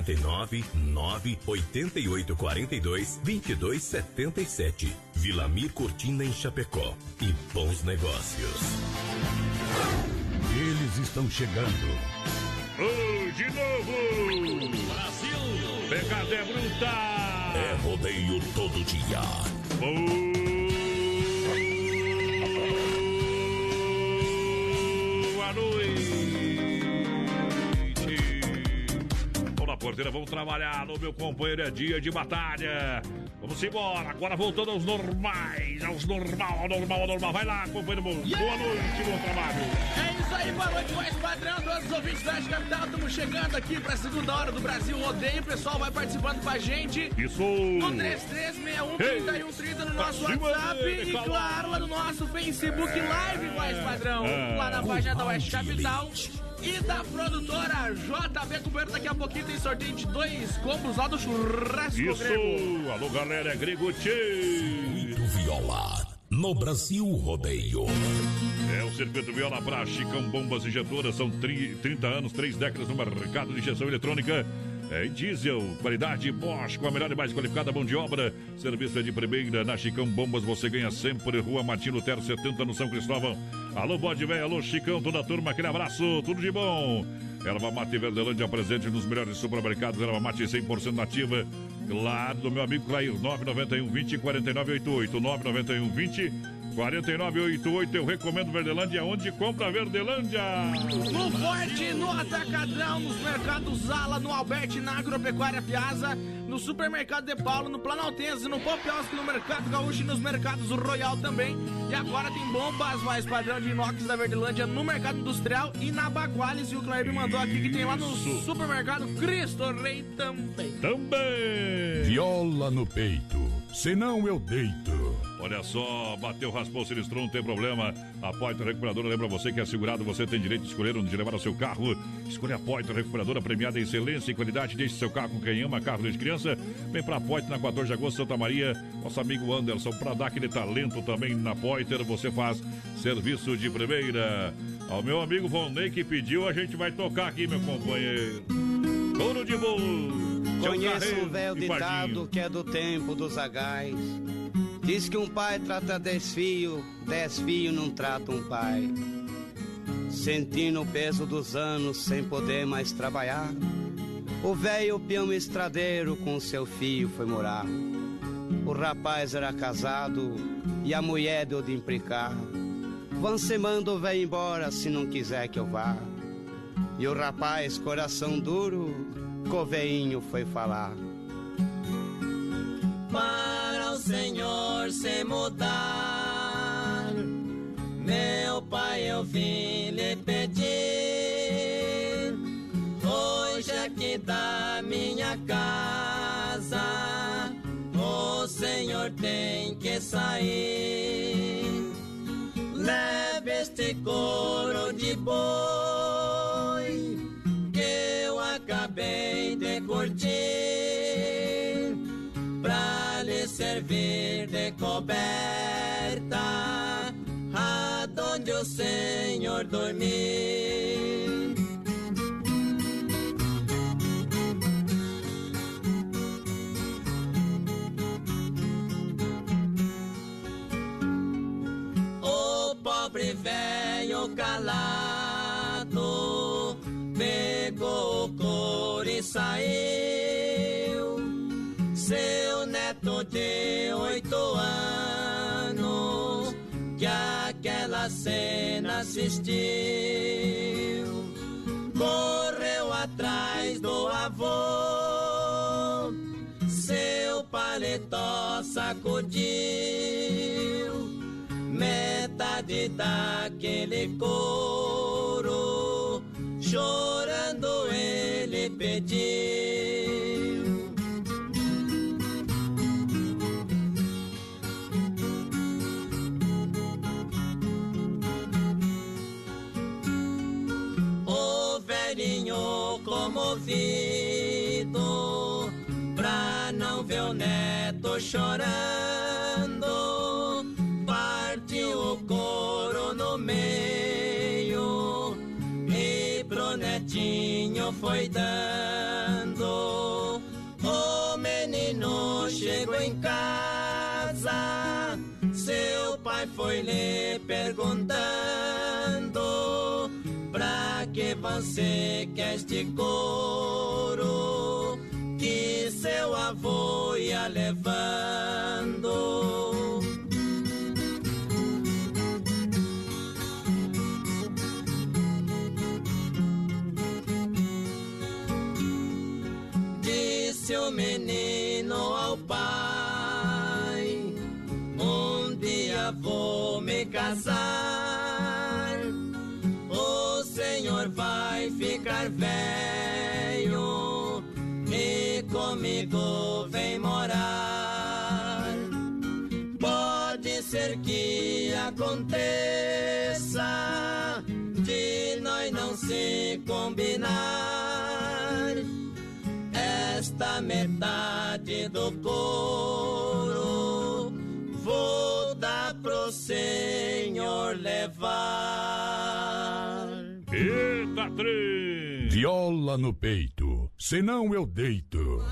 49 9 88 42 22 77. Vilamir Cortina em Chapecó. E bons negócios. Eles estão chegando. Oh, de novo! Brasil! Pegada é bruta! É rodeio todo dia. Boa noite! Porteira, vamos trabalhar no meu companheiro, é dia de batalha. Vamos embora, agora voltando aos normais, aos normal, ao normal, ao normal. Vai lá, companheiro, bom. boa noite, bom trabalho. É isso aí, boa noite, voz padrão, todos os ouvintes da Rádio Capital. Estamos chegando aqui para a segunda hora do Brasil Rodeio. O pessoal vai participando com a gente. Isso! No 3361-3130 no nosso WhatsApp e, claro, lá no nosso Facebook Live, padrão. É. Lá na página da Oeste Capital. E da produtora JB Companheiro, daqui a pouquinho tem sorteio de dois combos lá do Churrasco Grego. Isso! Alô, galera, é Grego Tchê! Muito viola. No Brasil Rodeio. É o Circuito Viola para Chicão Bombas Injetoras. São tri- 30 anos, 3 décadas no mercado de injeção eletrônica. É diesel, qualidade Bosch, com a melhor e mais qualificada mão de obra. Serviço é de primeira. Na Chicão Bombas você ganha sempre. Rua Martin Lutero 70 no São Cristóvão. Alô, Bode Velho, alô, Chicão, toda a turma, aquele abraço, tudo de bom. Erva Mate Verdelândia presente nos melhores supermercados. Erva Mate 100% nativa. Claro, do meu amigo Clair, 991 20 4988. 991 20 4988. Eu recomendo Verdelândia, onde compra Verdelândia. No Forte, no Atacadão, nos mercados Ala, no Alberti, na Agropecuária Piazza, no Supermercado de Paulo, no Planaltense, no Popiosco, no Mercado Gaúcho e nos mercados Royal também. E agora tem bombas mais padrão de inox da Verdelândia no Mercado Industrial e na Baguales. E o Clair mandou aqui que tem lá no. Supermercado Cristo Rei também. Também. Viola no peito, senão eu deito. Olha só, bateu, raspou, sinistrou, não tem problema. A Poitra Recuperadora lembra você que é segurado, você tem direito de escolher onde levar o seu carro. Escolha a Poitra Recuperadora, premiada em excelência e qualidade. Deixe seu carro com quem ama carro desde criança. Vem pra Poitra na 14 de agosto, Santa Maria. Nosso amigo Anderson, pra dar aquele talento também na Poitra, você faz serviço de primeira. Ao meu amigo Vonei que pediu, a gente vai tocar aqui, meu companheiro. Couro de bolo. Conheço um velho ditado que é do tempo dos agais. Diz que um pai trata dez filhos não tratam um pai. sentindo o peso dos anos sem poder mais trabalhar. O velho peão estradeiro com seu filho foi morar. O rapaz era casado e a mulher deu de implicar. Vão se manda o velho embora se não quiser que eu vá. E o rapaz, coração duro, com o veinho foi falar. Para o Senhor se mudar, meu pai eu vim lhe pedir. Hoje aqui da minha casa, o Senhor tem que sair. Leve este couro de boi que eu acabei de curtir servir de coberta aonde o Senhor dormir. O pobre velho calado pegou o e saiu. Seu neto de oito anos que aquela cena assistiu. Correu atrás do avô, seu paletó sacudiu metade daquele couro, chorando ele pediu. Comovido, pra não ver o neto chorando, partiu o couro no meio e pro netinho foi dando. O menino chegou em casa, seu pai foi lhe perguntando que você quer este couro que seu avô ia levando. Metade do couro vou dar pro Senhor levar. Eita, trem! Viola no peito, senão eu deito.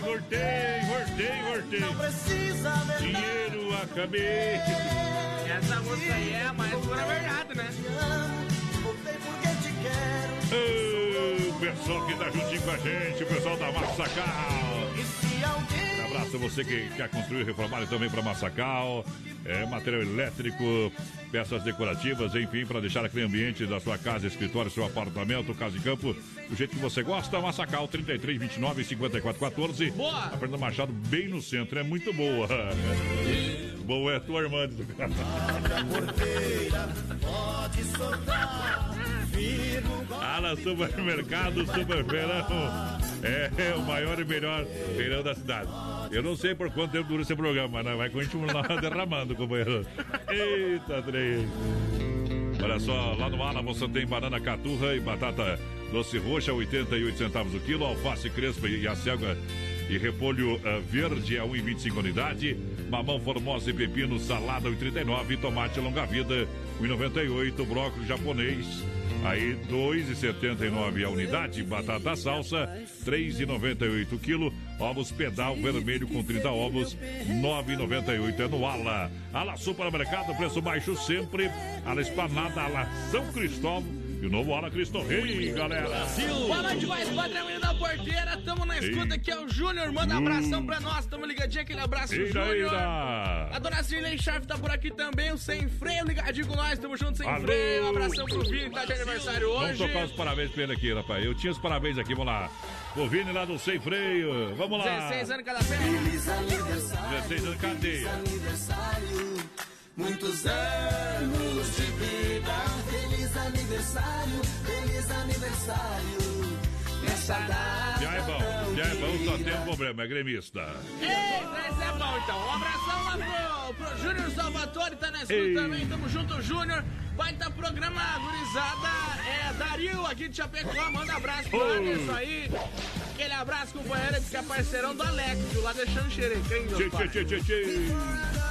Voltei, voltei, voltei. Não precisa Dinheiro, acabei. Essa música aí é a mais pura verdade, né? Voltei porque O pessoal que tá juntinho com a gente, o pessoal da Massacal. Um abraço a você que quer construir reformar e também para Massacal. É, material elétrico, peças decorativas, enfim, para deixar aquele ambiente da sua casa, escritório, seu apartamento, casa em campo, do jeito que você gosta. Massacal 33 29 54 14. Boa! A Fernanda Machado bem no centro, é muito boa. boa é a tua irmã. Na supermercado, super feirão. É, é o maior e melhor feirão da cidade. Eu não sei por quanto tempo dura esse programa, né? Vai continuar derramando, companheiro. Eita, trem. Olha só, lá no Ala você tem banana caturra e batata doce roxa, 88 centavos o quilo, alface crespa e acelga e repolho ah, verde a 1,25 unidade, mamão formosa e pepino, salada 1,39, tomate longa vida 1,98, brócolis japonês Aí 2,79 a unidade, batata salsa 3,98 quilo, ovos pedal vermelho com 30 ovos 9,98 é no Ala. Ala Supermercado, preço baixo sempre. Ala Espanada, Ala São Cristóvão e o novo Ala Cristo Rei, galera. Boa noite, mais padrão menino da porteira. Tamo na escuta aqui, é o Júnior. Manda abração pra nós. Tamo ligadinho, aquele abraço, Júnior. A dona Cirlei Schaff tá por aqui também. O Sem Freio ligadinho com nós. Tamo junto, Sem Alô. Freio. Um abração pro Vini, tá de aniversário Vamos hoje. tocar os parabéns pra ele aqui, rapaz. Eu tinha os parabéns aqui, vamos lá. O Vini lá do Sem Freio. Vamos lá. 16 anos cada pé. Feliz aniversário. 16 anos, aniversário. Muitos anos de vida. Feliz aniversário. Feliz aniversário. Nessa data. Já é bom, já é bom, só tem um problema, é gremista. Eita, esse é bom então. Um abração lá pro, pro Júnior Salvatore, tá na escuta Ei. também. Tamo junto, Júnior. Vai tá programa gurizada. É Dario aqui de Chapecó. Manda abraço pro Oh. Anderson aí. Aquele abraço, companheiro, que é parceirão do Alex, viu? lá deixando xerecrim, meu Tchê, pai. tchê, tchê, tchê, tchê.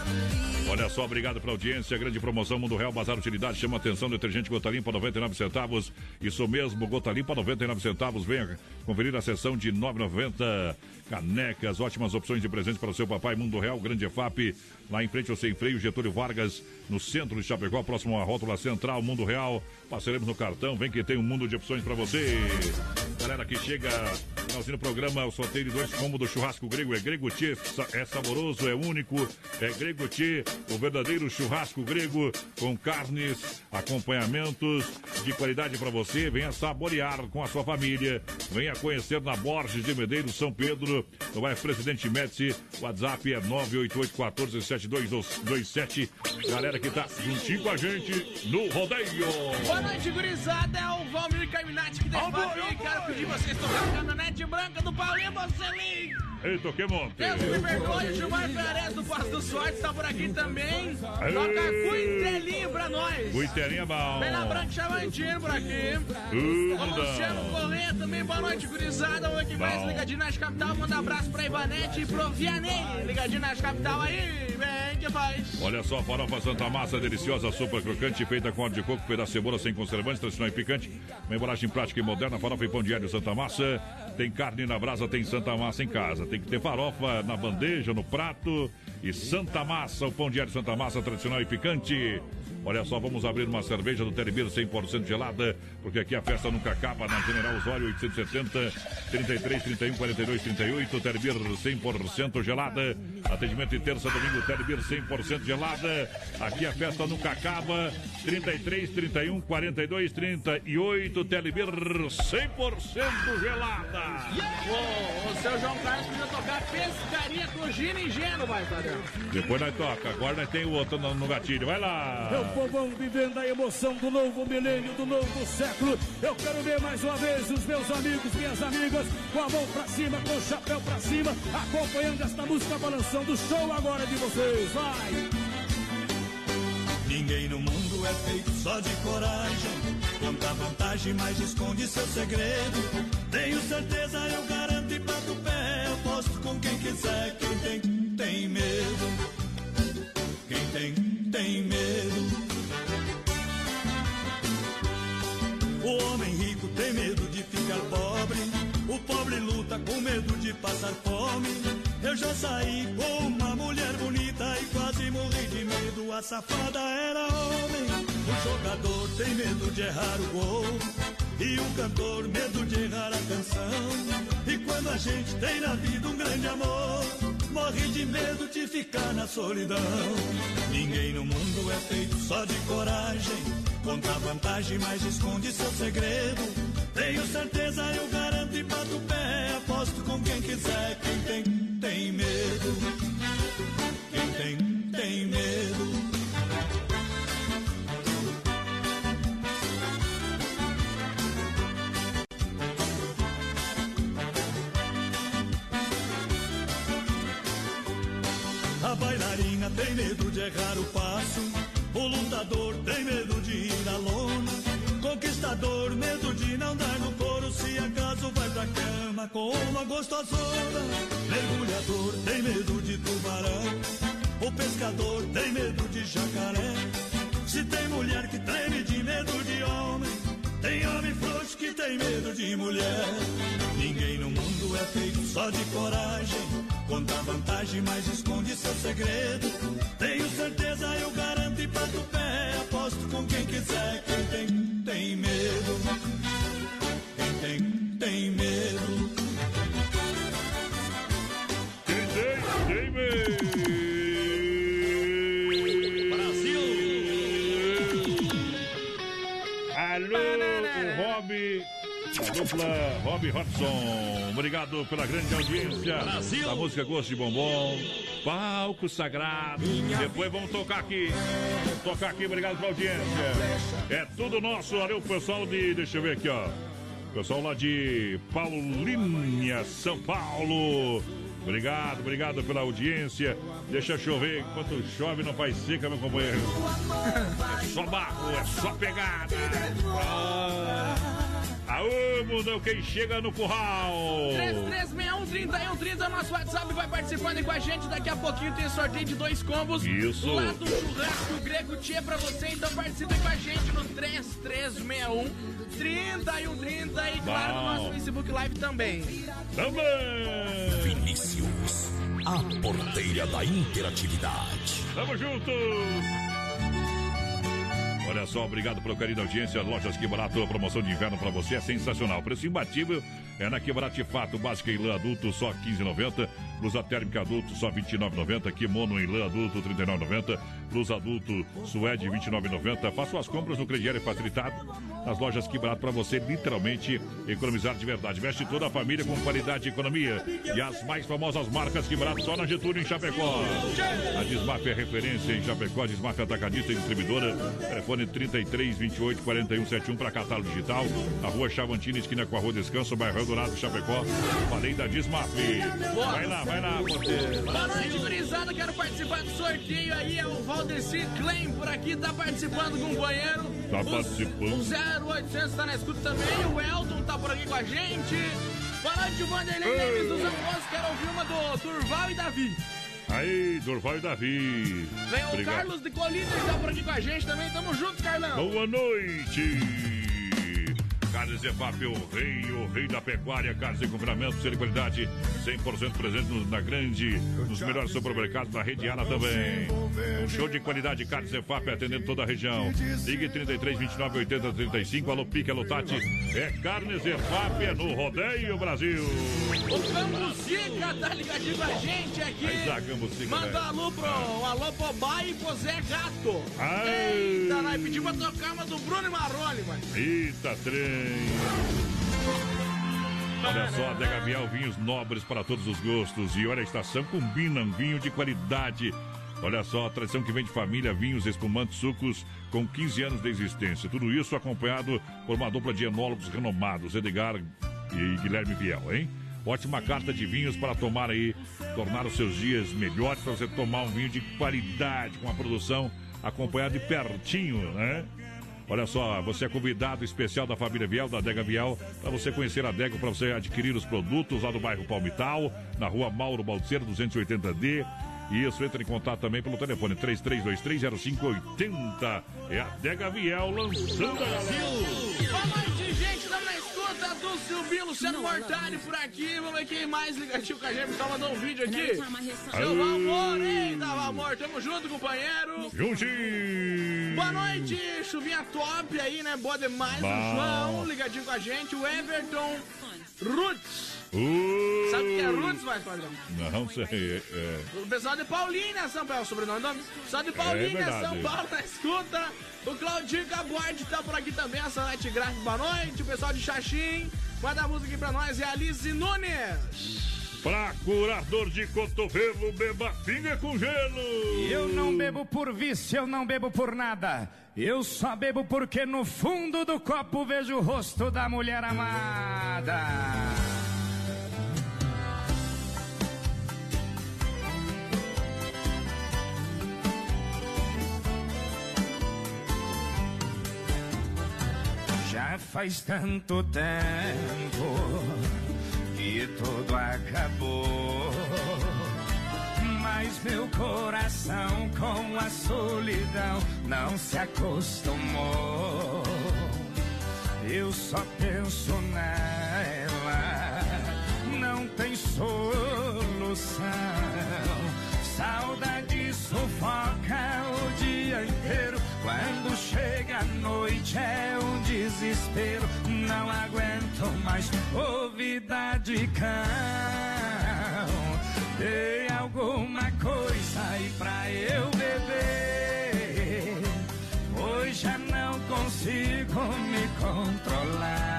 Olha só, obrigado pela audiência. Grande promoção Mundo Real Bazar Utilidade. Chama atenção, detergente Gota Limpa 99 centavos. Isso mesmo, Gota Limpa 99 centavos. Venha conferir a sessão de 9,90. Canecas, ótimas opções de presente para o seu papai. Mundo Real, Grande EFAP. Lá em frente ao Sem Freio, Getúlio Vargas, no centro de Chapecó, próximo à rótula central, Mundo Real. Passaremos no cartão. Vem que tem um mundo de opções para você. Galera que chega, finalzinho do programa, o sorteio de dois combos do churrasco grego. É grego tchê, é saboroso, é único. É grego tchê, o verdadeiro churrasco grego com carnes, acompanhamentos de qualidade para você. Venha saborear com a sua família. Venha conhecer na Borges de Medeiros, São Pedro. No bairro Presidente Médici. WhatsApp é 988-14-7227. Galera que tá juntinho com a gente no rodeio. Boa noite, gurizada. É o Valmir Carminati que tem papo e quero pedir vocês tocar a caminhonete branca do Paulinho Bocelin. Eita, que monte. Deus me perdoe, o Gilmar Perez do Passo do Sorte tá por aqui também. Toca. Cuitelinho pra nós. O Iterinho é bom. Bela Branca Chavantinho por aqui. Tudo O Luciano. Corrêa também, boa noite, gurizada. Oi, que mais ligadinho na capital. Manda abraço pra Ivanete e pro Vianney. Ligadinho na capital aí, vem que faz. Olha só, farofa Santa Massa, deliciosa, super crocante, feita com óleo de coco, pedaço de cebola sem conservantes, tradicional e picante. Uma embalagem prática e moderna, farofa e pão diário Santa Massa. Tem carne na brasa, tem Santa Massa em casa. Tem que ter farofa na bandeja, no prato. E Santa Massa, o pão diário Santa Massa, tradicional e picante. Olha só, vamos abrir uma cerveja do Telebir 100% gelada, porque aqui a festa nunca acaba. Na General Osório 870 33 31 42 38. Telebir 100% gelada. Atendimento de terça, domingo, Telebir 100% gelada. Aqui a festa nunca acaba. 33 31 42 38. Telebir 100% gelada. Ô, o seu João Carlos podia tocar pescaria com Gina e vai, padrão. Depois nós toca. Agora nós tem o outro no, no gatilho. Vai lá. Povão vivendo a emoção do novo milênio, do novo século. Eu quero ver mais uma vez os meus amigos, minhas amigas, com a mão pra cima, com o chapéu pra cima, acompanhando esta música balançando o show agora de vocês. Vai! Ninguém no mundo é feito só de coragem. Conta vantagem, mas esconde seu segredo. Tenho certeza, eu garanto e bato o pé. Aposto com quem quiser. Quem tem, tem medo. Quem tem, tem medo. O homem rico tem medo de ficar pobre. O pobre luta com medo de passar fome. Eu já saí com uma mulher bonita e quase morri de medo. A safada era homem. O jogador tem medo de errar o gol. E o cantor, medo de errar a canção. E quando a gente tem na vida um grande amor, morre de medo de ficar na solidão. Ninguém no mundo é feito só de coragem. Conta vantagem, mas esconde seu segredo. Tenho certeza, eu garanto e bato o pé. Aposto com quem quiser. Quem tem, tem medo. com uma gostosona. Mergulhador tem medo de tubarão. O pescador tem medo de jacaré. Se tem mulher que treme de medo de homem, tem homem frouxo que tem medo de mulher. Ninguém no mundo é feito só de coragem. Conta vantagem, mas esconde seu segredo. Tenho certeza, eu garanto e bato pé. Aposto com quem quiser, quem tem, tem medo. Rob. A dupla Rob Hodgson. Obrigado pela grande audiência. Brasil. Da música Gosto de Bombom. Palco Sagrado. Depois vamos tocar aqui. Vamos tocar aqui. Obrigado pela audiência. É tudo nosso. Valeu, pessoal de. Deixa eu ver aqui, ó. Pessoal lá de Paulínia, São Paulo. Obrigado, obrigado pela audiência. Deixa chover, enquanto chove não faz seca, meu companheiro. É só barro, é só pegada. Ah. Aô, mundão, quem chega no curral? 3361-3130, nosso WhatsApp vai participando com a gente. Daqui a pouquinho tem sorteio de dois combos. Isso. Lá do churrasco grego Tia pra você. Então participe com a gente no 3361 3130 e claro no nosso Facebook Live também. Também. Vinícius, a porteira da interatividade. Tamo junto! Olha só, obrigado pelo carinho da audiência. Lojas Que Barato, a promoção de inverno pra você é sensacional. Preço imbatível é na Que Barato de Fato. Básica em lã adulto só 15,90. Blusa térmica adulto só 29,90. Kimono em lã adulto 39,90. Blusa adulto suede 29,90. Faça suas compras no crediário facilitado. Nas lojas Que Barato pra você literalmente economizar de verdade. Veste toda a família com qualidade e economia. E as mais famosas marcas Que Barato só na Getúlio em Chapecó. A Desmaf é referência em Chapecó. Desmaf atacadista e distribuidora. Telefone 33 28 41 71 para catálogo digital. A rua Chavantina, esquina com a rua Descanso, bairro Dourado, Chapecó. Falei da Desmaf. Vai lá, vai lá, você. Boa noite, gurizada. Quero participar do sorteio aí. É o Valdeci Klein por aqui. Tá participando com o banheiro. Tá participando. O 0800 tá na escuta também. O Elton tá por aqui com a gente. Boa noite, Vanderlei Neves dos Almoços. Quero ouvir uma do Durval e Davi. Aí, Durval e Davi. Vem o. Carlos de Colina que tá por aqui com a gente também. Tamo junto, Carlão. Boa noite! Carnes EFAP, o rei, o rei da pecuária, carnes em confinamento, ser de qualidade, 100% presente na grande, nos melhores supermercados da rede Ana também. Um show de qualidade, carnes EFAP, atendendo toda a região. Ligue 33, 29, 80, 35, alô Pique, alô Tati. É carnes EFAP, é no Rodeio Brasil. O Cambucica tá ligadinho com a gente aqui. Aí tá, Cambucica, Manda um alô pro um alô pro Bai e pro Zé Gato. Ai. Eita, nós pedimos pra tocar uma do Bruno e Marrone, mano. Eita, trem! Olha só, Adega Vial, vinhos nobres para todos os gostos. E olha, a estação combina um vinho de qualidade. Olha só, a tradição que vem de família, vinhos, espumantes, sucos com 15 anos de existência. Tudo isso acompanhado por uma dupla de enólogos renomados, Edgar e Guilherme Viel, hein? Ótima carta de vinhos para tomar aí, tornar os seus dias melhores para você tomar um vinho de qualidade, com a produção acompanhada de pertinho, né? Olha só, você é convidado especial da família Viel, da Adega Viel, para você conhecer a Adega, para você adquirir os produtos lá do bairro Palmital, na rua Mauro Balseiro, 280D. Isso, entra em contato também pelo telefone 33230580. É a Adega Viel lançando a galera. Boa noite, gente. Estamos na escuta do Silvio Luciano Mortari por aqui. Vamos ver quem mais ligadinho com a gente. Só mandou um vídeo aqui. Seu Valmor, eita, Valmor. Tamo junto, companheiro. Juntinho. Boa noite, chuvinha top aí, né? Boa demais. Bom. O João ligadinho com a gente. O Everton Roots. Uh, Sabe o que é Roots, mais padrão? Não sei. é, é. O pessoal de Paulínia, São Paulo, sobrenome nome. Pessoal de Paulínia, É. São Paulo, na escuta. O Claudinho Cabuarte tá por aqui também, a Sanete Gráfico, boa noite. O pessoal de Xaxim, manda a música aqui pra nós, é a Alice Nunes. Pra curador de cotovelo, beba pinga com gelo. Eu não bebo por vício, eu não bebo por nada. Eu só bebo porque no fundo do copo vejo o rosto da mulher amada. Já faz tanto tempo que tudo acabou. Mas meu coração com a solidão não se acostumou. Eu só penso nela, não tem solução Saudade sufoca o dia inteiro. Quando chega a noite é um desespero. Não aguento mais ouvida de cão. Tem alguma coisa aí pra eu beber. Hoje já não consigo me controlar.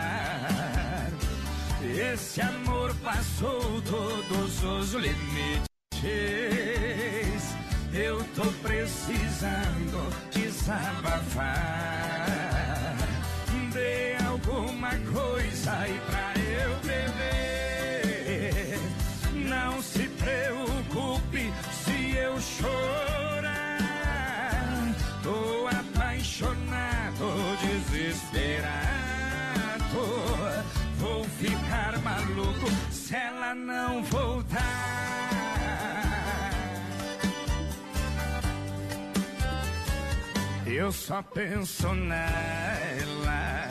Esse amor passou todos os limites. Eu tô precisando desabafar. Dê alguma coisa aí pra Eu só penso nela,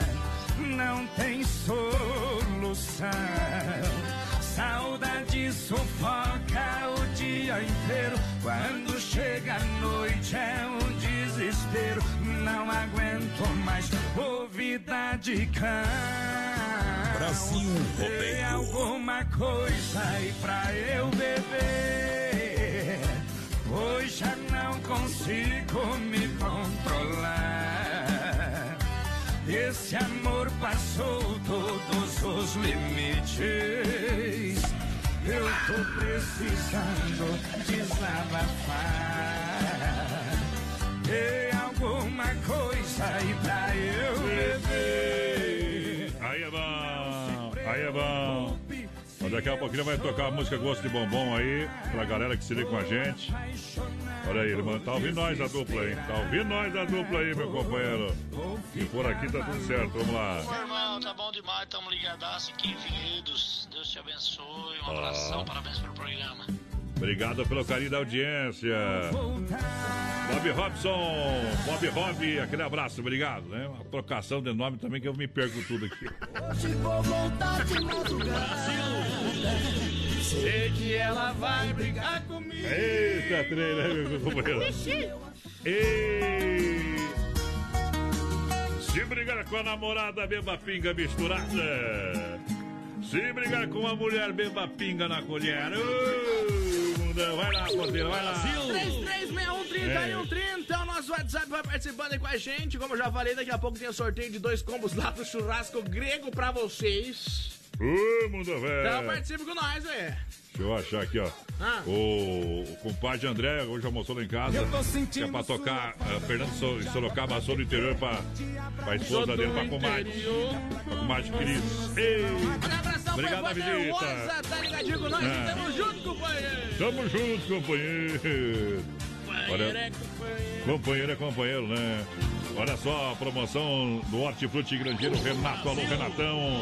não tem solução. Saudade sufoca o dia inteiro. Quando chega a noite é um desespero. Não aguento mais ouvida de cão. Brasil Rodeio. alguma coisa aí pra eu beber. Hoje já não consigo me controlar. Esse amor passou todos os limites. Eu tô precisando desabafar. Tem alguma coisa aí pra eu beber. Aí é bom, aí é bom. Daqui a pouquinho vai tocar a música Gosto de Bombom aí, pra galera que se liga com a gente. Olha aí, irmão, tá ouvindo nós a dupla aí. Tá ouvindo nós a dupla aí, meu companheiro. E por aqui tá tudo certo, vamos lá. Ô, irmão, tá bom demais, tamo ligadaço aqui Vinhedos. Deus te abençoe, um abração, Ah. parabéns pelo programa. Obrigado pelo carinho da audiência. Bob Robson, Bob Rob, aquele abraço, obrigado, né? Uma trocação de nome também que eu me perco tudo aqui. Hoje vou voltar de madrugada. Sei que ela vai brigar comigo. Eita, trem, né, meu companheiro? Ei! Se brigar com a namorada, beba pinga misturada. Se brigar com a mulher, beba pinga na colher. Mundão, vai lá, porteira, vai lá. 33613130 é o nosso WhatsApp, vai participando aí com a gente. Como eu já falei, daqui a pouco tem o sorteio de dois combos lá do churrasco grego pra vocês. Ô, mundo Então velho. participe com nós, velho. Deixa eu achar aqui, ó. Ah. O, o compadre André hoje almoçou lá em casa. Eu tô Que é sentindo pra tocar uh, Fernando so, em Sorocaba, sou do interior pra, pra esposa dele, pra comadre. Pra comadre Cris. Ei! Um abração Obrigado, pro visita. Tá ligadinho com nós? Ah. Tamo junto, companheiro. Tamo junto, companheiro. Companheiro é Olha, companheiro. companheiro é companheiro, né? Olha só a promoção do Hortifruti Grandeiro Renato. Alô, Renatão.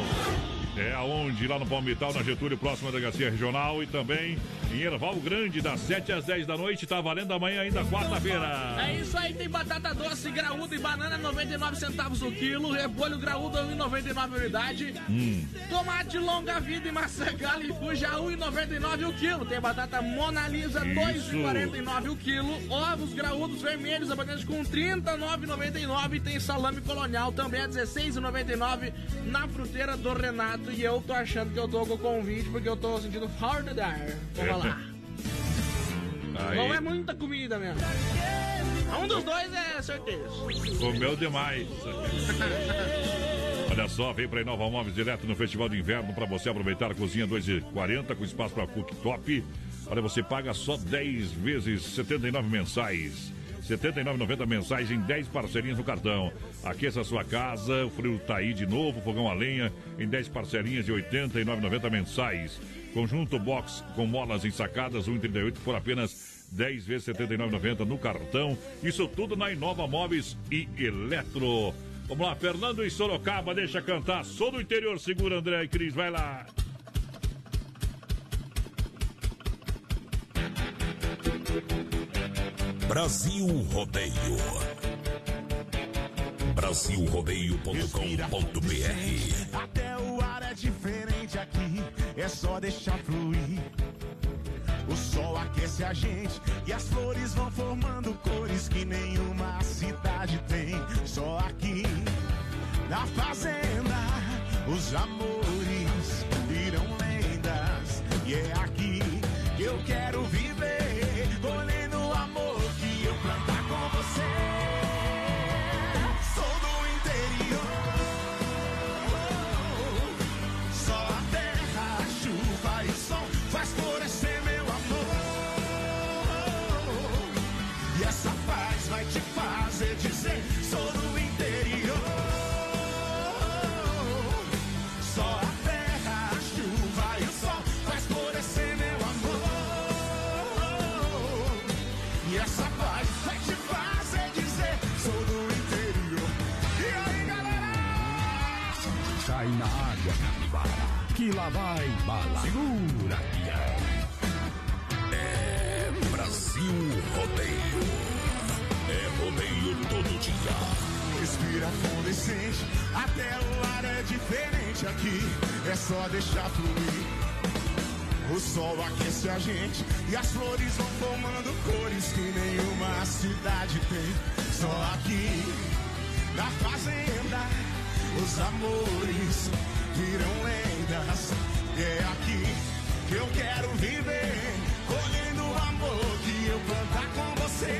É aonde? Lá no Palmital, na Getúlio, próxima Delegacia Regional. E também em Erval Grande, das 7 às 10 da noite. Tá valendo amanhã ainda, quarta-feira. É isso aí, tem batata doce, graúda e banana 99 centavos o quilo, repolho graúdo 1,99 unidade, Hum. tomate longa vida e maçã gala e fuja 1,99 o quilo, tem batata Mona Lisa Isso. 2,49 o quilo, ovos graúdos vermelhos apenas com 39,99 e tem salame colonial também a 16,99 na fruteira do Renato e eu tô achando que eu tô com o convite porque eu tô sentindo falta de ar. Vamos lá. Aí, Não é muita comida mesmo. Um dos dois é certeza. comeu demais. Olha só, vem pra Inova Móveis direto no Festival de Inverno pra você aproveitar a cozinha 2,40 com espaço pra cooktop. Olha, você paga só 10 vezes 79 mensais. R$ 79,90 mensais em 10 parcelinhas no cartão. Aqueça sua casa, o frio tá aí de novo, fogão a lenha em 10 parcelinhas de R$ 89,90 mensais. Conjunto box com molas ensacadas, 1,38 por apenas 10 vezes R$ 79,90 no cartão. Isso tudo na Inova Móveis e Eletro. Vamos lá, Fernando e Sorocaba, deixa cantar. Sou do interior, segura André e Cris, vai lá. Brasil Rodeio. Brasilrodeio.com.br Até o ar é diferente aqui, é só deixar fluir. O sol aquece a gente e as flores vão formando cores que nenhuma cidade tem. Só aqui na fazenda os amores viram lendas e é aqui que eu quero viver, que lá vai bala. Segura, pião. É Brasil Rodeio. É rodeio todo dia. Respira fundo e sente, até o ar é diferente aqui. É só deixar fluir. O sol aquece a gente e as flores vão formando cores que nenhuma cidade tem. Só aqui na fazenda os amores viram lendas. É aqui que eu quero viver, colhendo o amor que eu plantar com você.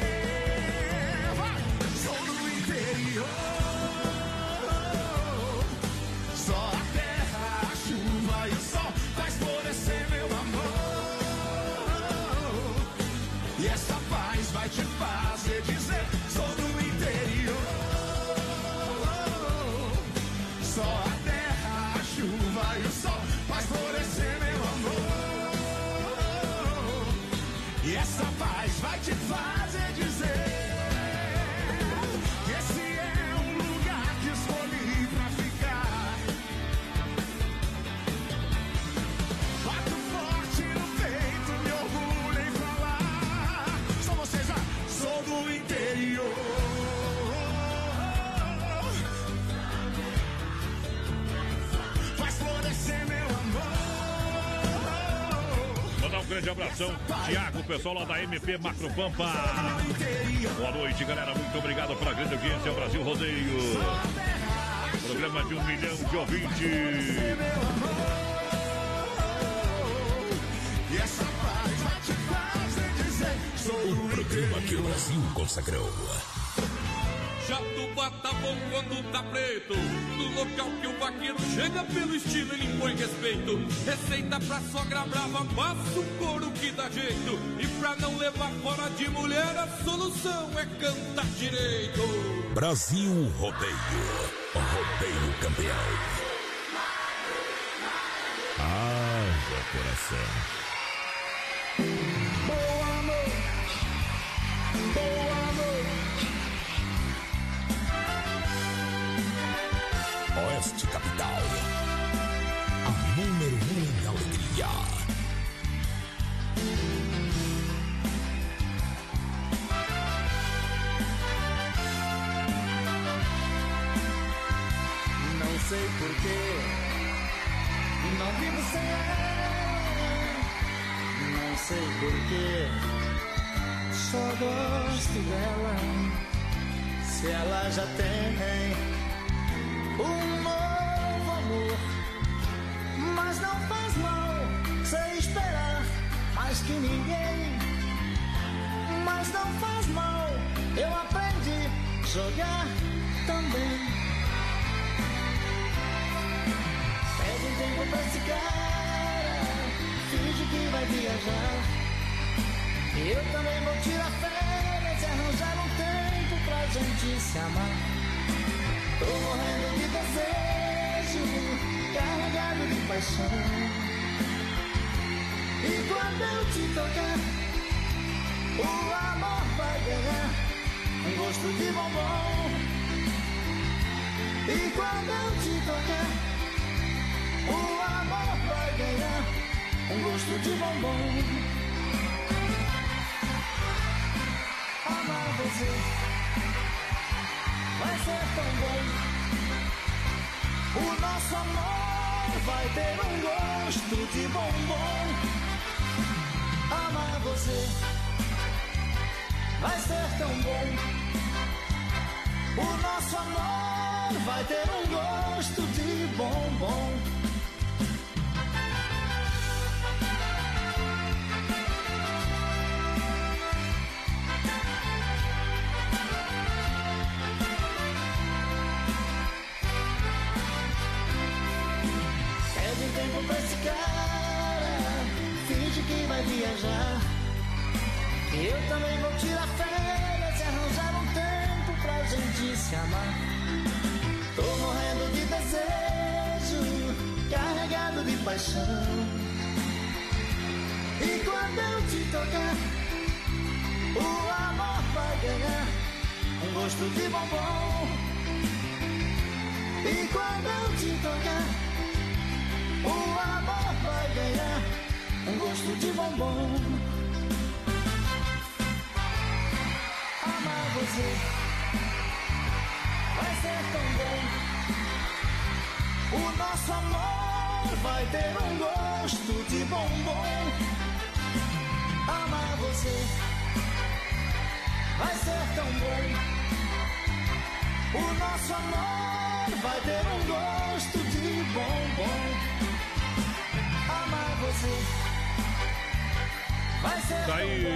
Vai! Sou do interior. Só grande abração, Tiago, pessoal lá da MP Macropampa. Boa noite, galera. Muito obrigado pela grande audiência. Brasil Rodeio. Programa de um milhão de ouvintes. O programa que o Brasil consagrou. Jato tá bom quando tá preto. No local que o vaqueiro chega pelo estilo, ele impõe respeito. Receita pra sogra brava, passa o couro que dá jeito. E pra não levar fora de mulher, a solução é cantar direito. Brasil Rodeio. Rodeio campeão. Haja coração. Sei porquê, não vivo sem ela. Não sei porquê, só gosto dela. Se ela já tem um novo amor, mas não faz mal, sei esperar mais que ninguém. Mas não faz mal, eu aprendi a jogar também. Tempo pra esse cara, finge que vai viajar. Eu também vou tirar férias e arranjar um tempo pra gente se amar. Tô morrendo de desejo, carregado de paixão. E quando eu te tocar, o amor vai ganhar um gosto de bombom. E quando eu te tocar, o amor vai ganhar um gosto de bombom. Amar você vai ser tão bom. O nosso amor vai ter um gosto de bombom. Amar você. Vai ser tão bom. O nosso amor vai ter um gosto de bombom. Tempo pra esse cara, finge que vai viajar. Eu também vou tirar férias e arranjar um tempo pra gente se amar. Tô morrendo de desejo, carregado de paixão. E quando eu te tocar, o amor vai ganhar um gosto de bombom. E quando eu te tocar, o amor vai ganhar um gosto de bombom. Amar você vai ser tão bom. O nosso amor vai ter um gosto de bombom. Amar você vai ser tão bom. O nosso amor vai ter um gosto de bombom. Tá aí. bom.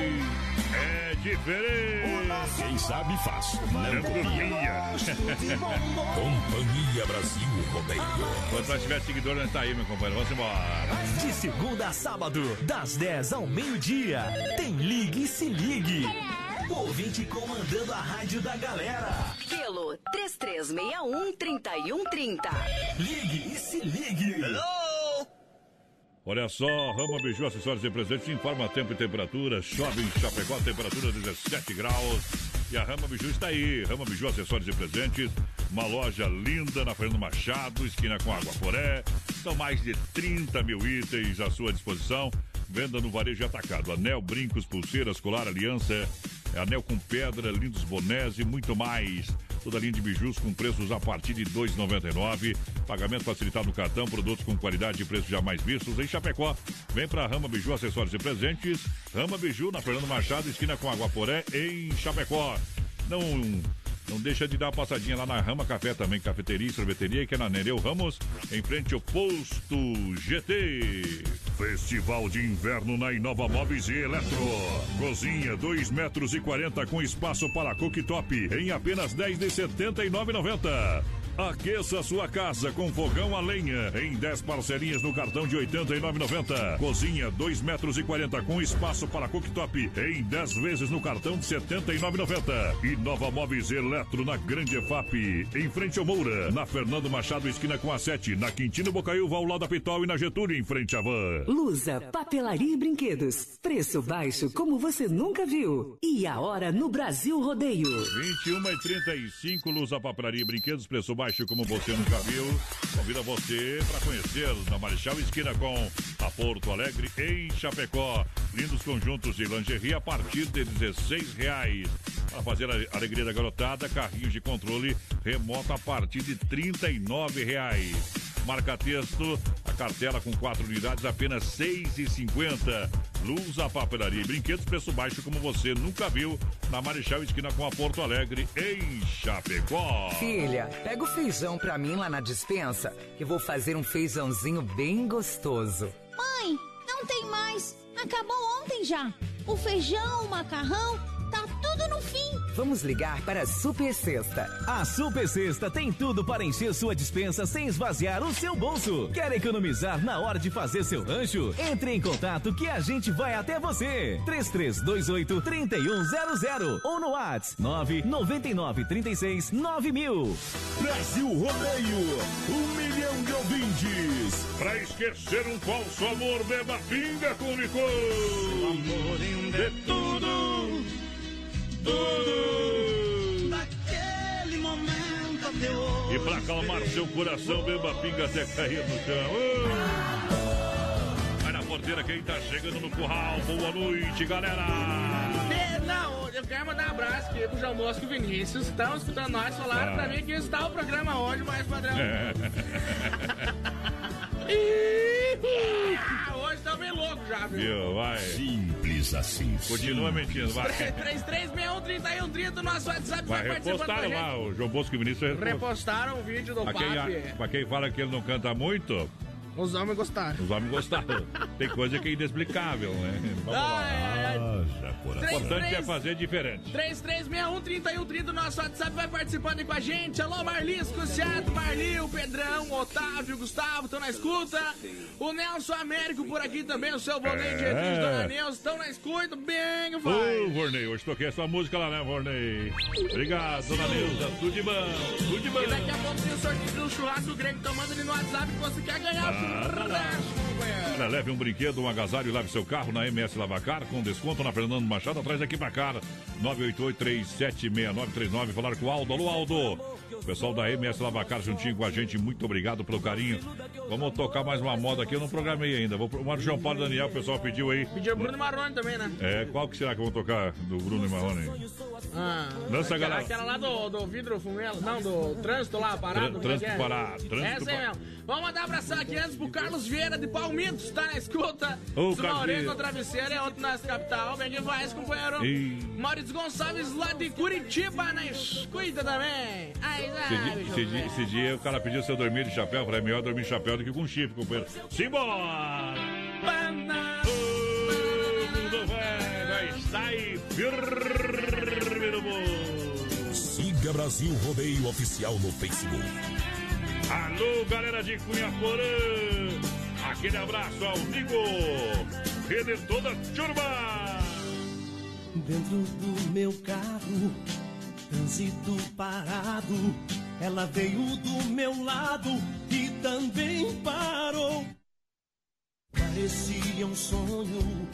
É diferente. Quem sabe faz. Não copia. Companhia Brasil Rodeio. Quando nós tiver seguidor, nós tá aí, meu companheiro. Vamos embora. De segunda a sábado, das 10 ao meio-dia, tem Ligue e Se Ligue. Ouvinte comandando a rádio da galera. Pelo 3361-3130. Ligue e Se Ligue. Olha só, Rama Biju, acessórios e presentes, informa tempo e temperatura. Chove em Chapecó, temperatura 17 graus. E a Rama Biju está aí. Rama Biju, acessórios e presentes. Uma loja linda na Fernando Machado, esquina com Água Poré. São mais de 30 mil itens à sua disposição. Venda no varejo atacado. Anel, brincos, pulseiras, colar, aliança. Anel com pedra, lindos bonés e muito mais. Toda linha de bijus com preços a partir de R$ 2,99. Pagamento facilitado no cartão, produtos com qualidade e preços jamais vistos em Chapecó. Vem para Rama Biju, acessórios e presentes. Rama Biju, na Fernando Machado, esquina com Aguaporé, em Chapecó. Não, não deixa de dar uma passadinha lá na Rama Café também, cafeteria e sorveteria, que é na Nereu Ramos, em frente ao posto GT. Festival de Inverno na Inova Móveis e Eletro. Cozinha 2 metros e 40 com espaço para cooktop em apenas 10 de 79,90. Aqueça sua casa com fogão a lenha em 10 parcelinhas no cartão de 89,90. Cozinha 2 metros e 40 com espaço para cooktop em 10 vezes no cartão de 79,90. E Nova Móveis Eletro na Grande EFAP, em frente ao Moura, na Fernando Machado esquina com a 7, na Quintino Bocaiúva ao lado da Pitol e na Getúlio em frente à Van. Lusa, papelaria e brinquedos. Preço baixo como você nunca viu. E a hora no Brasil Rodeio. 21 e 35, Luz a Papelaria e Brinquedos, preço baixo como você nunca viu. Convida você para conhecer na Marechal Esquina com a Porto Alegre em Chapecó. Lindos conjuntos de lingerie a partir de 16 reais. Para fazer a alegria da garotada, carrinhos de controle remoto a partir de 39 reais. Marca texto, a cartela com quatro unidades, apenas R$ 6,50. Luz, a papelaria e brinquedos, preço baixo como você nunca viu, na Marechal Esquina com a Porto Alegre, em Chapecó. Filha, pega o feijão pra mim lá na dispensa, que vou fazer um feijãozinho bem gostoso. Mãe, não tem mais. Acabou ontem já. O feijão, o macarrão, tá tudo no fim. Vamos ligar para a Super Sexta. A Super Sexta tem tudo para encher sua dispensa sem esvaziar o seu bolso. Quer economizar na hora de fazer seu rancho? Entre em contato que a gente vai até você. 3328 3100 ou no WhatsApp 999 36 9000. Brasil Rodeio, um milhão de ouvintes. Pra esquecer um falso amor, beba pinga com licor. amor de tudo, tudo. Daquele momento até hoje. E pra acalmar seu coração, beba pinga até cair no chão. Vai na porteira quem tá chegando no curral. Boa noite, galera. Não, eu quero mandar um abraço aqui pro João Bosco e Vinícius, que estão escutando nós, falaram Ah. pra mim que está o programa hoje, mas padrão. É. Ah, hoje tá meio louco já, viu? Viu, vai. Simples assim. Continua mentindo, vai. 3361 no nosso WhatsApp Vai, vai a repostaram lá, o João Bosco e o Vinícius repostaram. Repostaram o vídeo do Pra quem, Papi. pra quem fala que ele não canta muito, Os homens gostaram. os homens gostaram. Tem coisa que é inexplicável, né? Vamos lá. Ai, ai. Haja coração. O Três, importante é fazer diferente. 3361-3130 no nosso WhatsApp vai participando aí com a gente. Alô, Marlisco, Ciato, Marli, o Pedrão, o Otávio, o Gustavo, estão na escuta. O Nelson Américo por aqui também, o seu Volney É. Dietrich, Dona Neuza, estão na escuta. Bem, Ô, vai. Vornei, hoje toquei essa música lá, né, Vornei? Obrigado, dona Neuza. Tudo de bom, tudo de bom. E daqui a pouco tem o sorteio do churrasco grego, então manda ali no WhatsApp que você quer ganhar o Ah. Olha, leve um brinquedo, um agasalho e lave seu carro na MS Lavacar com desconto na Fernando Machado, atrás aqui pra cara. 988-376939. Falar com o Aldo. Alô, Aldo. O pessoal da MS Lavacar juntinho com a gente, muito obrigado pelo carinho. Vamos tocar mais uma moda aqui, eu não programei ainda. Vou pro João Paulo e Daniel, o pessoal pediu aí. Pediu Bruno Marrone também, né? É, qual que será que eu vou tocar do Bruno e Marrone? Ah, Lança, aquela, galera. aquela lá do, do vidro fumelo, não, do trânsito lá, parado. É trânsito é? parado, trânsito Essa mesmo. Vamos mandar abração aqui antes pro Carlos Vieira de Palmitos, tá na escuta. Ô, Su Carlos Moreno Vieira. no travesseiro é outro nosso capital. Bem vai, companheiro. Ih. Maurício Gonçalves lá de Curitiba na escuta também. Esse ai, dia, bicho, esse dia- esse dia o cara pediu se eu dormir de chapéu. Eu falei, é melhor dormir de chapéu do que com chifre, companheiro. Simbora! Tudo bem, vai estar aí firme no mundo. Siga Brasil Rodeio Oficial no Facebook. Alô, galera de Cunha Porã. Aquele abraço ao amigo Redentor da turma. Dentro do meu carro, trânsito parado. Ela veio do meu lado e também parou. Parecia um sonho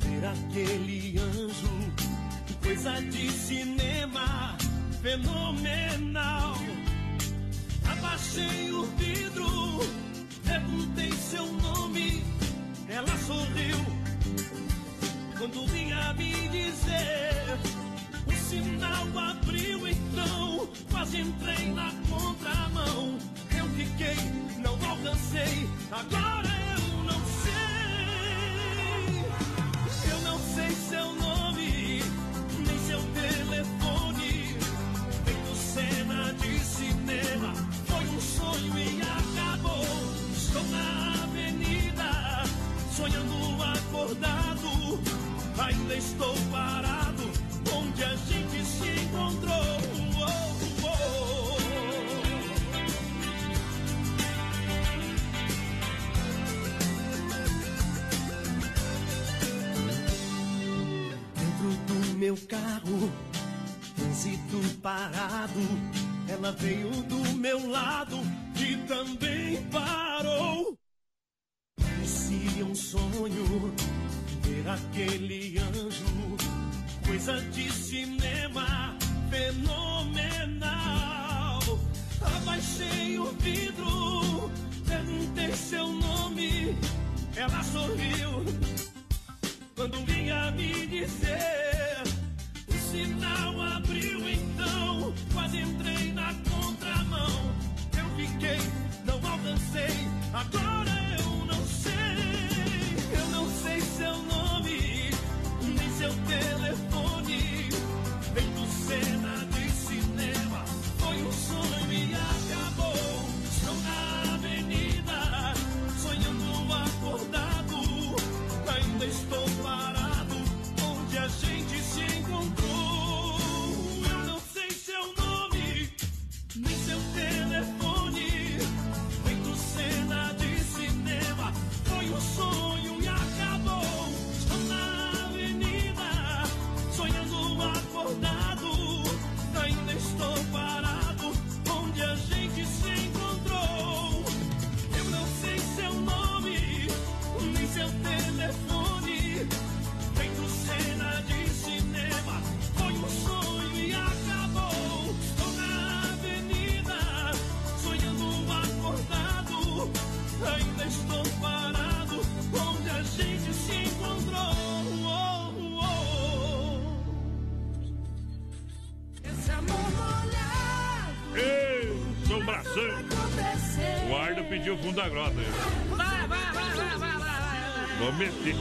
ver aquele anjo, coisa de cinema fenomenal. Abaixei o vidro, perguntei seu nome, ela sorriu quando vinha me dizer. O sinal abriu então, quase entrei na contramão. Eu fiquei, não alcancei, agora eu não sei. Eu não sei seu nome, acabou. Estou na avenida, sonhando acordado. Ainda estou parado, onde a gente se encontrou. Oh, oh. Dentro do meu carro, trânsito parado. Ela veio do meu lado e também parou. Parecia um sonho ver aquele anjo, coisa de cinema fenomenal. Abaixei o vidro, perguntei seu nome, ela sorriu quando vinha me dizer. O sinal Eu fiquei, não alcancei, agora eu não O fundo da grota. aí. Vai, vai, vai, Vou meter.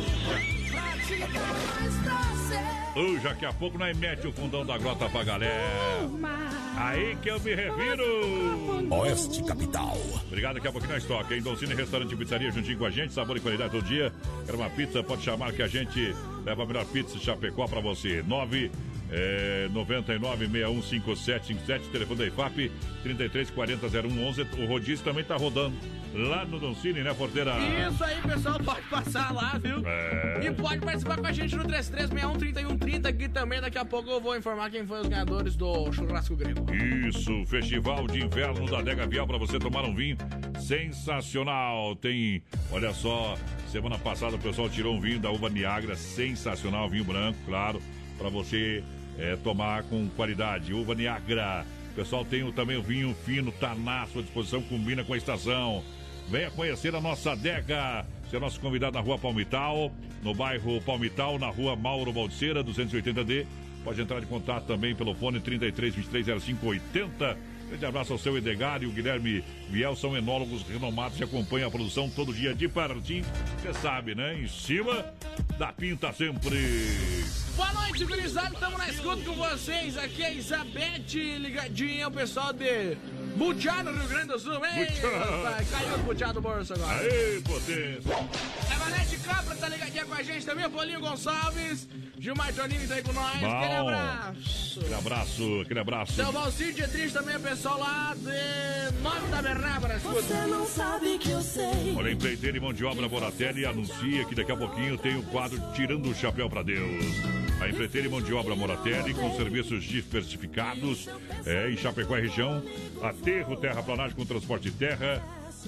Uh, daqui a pouco nós mete o fundão da grota pra galera. Aí que eu me refiro. Oeste Capital. Obrigado, daqui a pouquinho nós toca, hein? Doncini Restaurante e Pizzaria juntinho com a gente, sabor e qualidade todo dia. Quer uma pizza? Pode chamar que a gente leva a melhor pizza de Chapecó pra você. 9 é, 99615757, telefone da IFAP 33400111. O rodízio também tá rodando lá no Doncini, né, Porteira? Isso aí, pessoal, pode passar lá, viu? É. E pode participar com a gente no 33613130, que também daqui a pouco eu vou informar quem foi os ganhadores do churrasco grego. Isso, Festival de Inverno da Dega Vial para você tomar um vinho sensacional. Tem, olha só, semana passada o pessoal tirou um vinho da uva Niagara, sensacional, vinho branco, claro, para você é, tomar com qualidade. Uva Niagara. O pessoal tem o- também o vinho fino, tá na sua disposição, combina com a estação. Venha conhecer a nossa adega. Você é nosso convidado na rua Palmital, no bairro Palmital, na rua Mauro Baldiceira, 280D. Pode entrar em contato também pelo fone 33 23 05 80. Grande abraço ao seu Edgar e o Guilherme Viel, são enólogos renomados e acompanham a produção todo dia de pertinho. Você sabe, né? Em cima da pinta sempre. Boa noite, gurizada. Estamos na escuta com vocês. Aqui é a Isabete ligadinha, o pessoal de Butiá, no Rio Grande do Sul. Ei, rapaz, caiu o Butiá do bolso agora. Aê, potência! Evanete Capra tá ligadinha com a gente também. o Paulinho Gonçalves. Gilmar Toninho tá aí com nós. Bom. Aquele abraço. Aquele abraço, aquele abraço. Seu Valcir Dietrich também, o pessoal lá de na escuta. Você não sabe que eu sei. Olha, empreiteiro e mão de obra Moratelli anuncia que daqui a pouquinho tem o quadro Tirando o Chapéu para Deus. A empreiteira e mão de obra Moratelli com serviços diversificados é, em Chapecó e região. Aterro, terraplanagem com transporte de terra.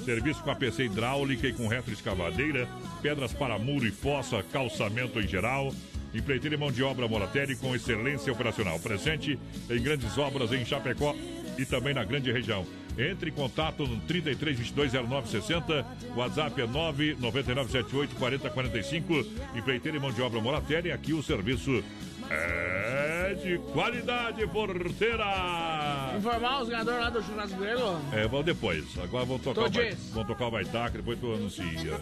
Serviço com APC hidráulica e com retroescavadeira. Pedras para muro e fossa, calçamento em geral. Empreiteira e mão de obra Moratelli com excelência operacional. Presente em grandes obras em Chapecó e também na grande região. Entre em contato no 33 22 09 60. WhatsApp é 99978 4045. Empreiteira e mão de obra Moratelli. Aqui o serviço é de qualidade, porteira. Informar os ganhadores lá do churrasco grego. É, vamos depois. Agora vamos tocar, o, vai, vamos tocar o Baitaca, depois tu anuncia.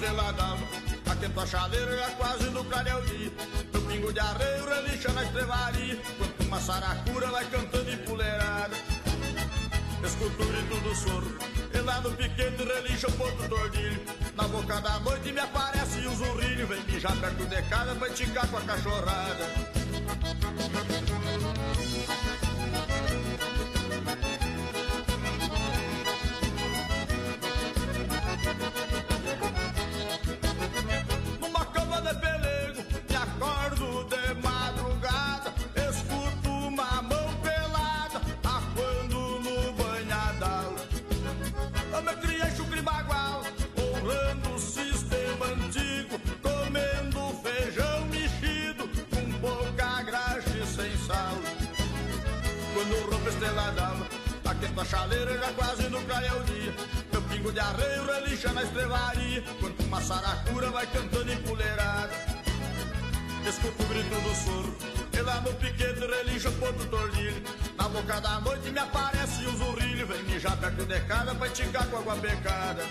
Rompe a Atento a chaleira já quase no clareio Meu pingo de arreio relincha na estrevaria Quanto uma saracura vai cantando empoleirada Escuto o grito do soro. E lá no piquete relincha o ponto do ordilho Na boca da noite me aparece um zurrilho. Vem mijar perto de casa pra esticar com a cachorrada estrela d'alva, aquenta a chaleira já quase no clareia o dia. Meu pingo de arreio relincha na estrevaria, quanto uma saracura vai cantando empoleirada. Escuto o grito do soro, e lá no piquete relincha o ponto tordilho. Na boca da noite me aparece um zurrilho, vem mijar perto de casa pra esticar com água becada.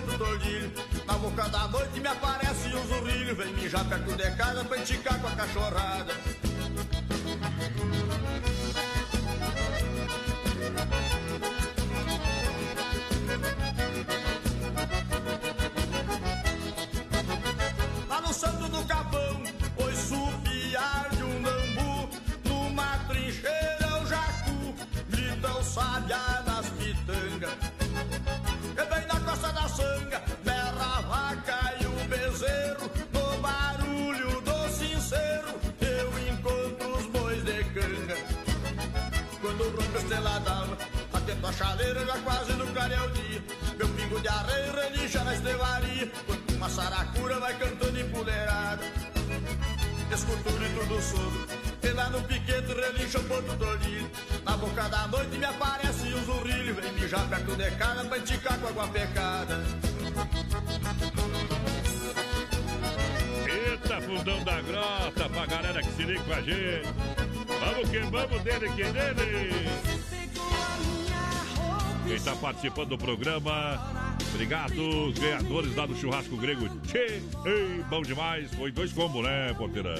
Do ordilho. Na boca da noite me aparece um zurrilho. Vem mijar perto de casa pra enticar com a cachorrada. Chaleira, já quase no dia. Meu pingo de arreio relincha na estrevaria. Quando uma saracura vai cantando empoderada. Escultura e tudo sobre. E lá no piquete relincha o ponto do olhinho. Na boca da noite me aparece um zurrilho. Vem mijar perto de casa pra enticar com água pecada. Eita, fundão da grota, pra galera que se liga com a gente. Vamos que vamos dele que dele. Quem tá participando do programa, obrigado, os ganhadores lá do churrasco grego. Tchê, ei, bom demais. Foi dois combos, né, porteira?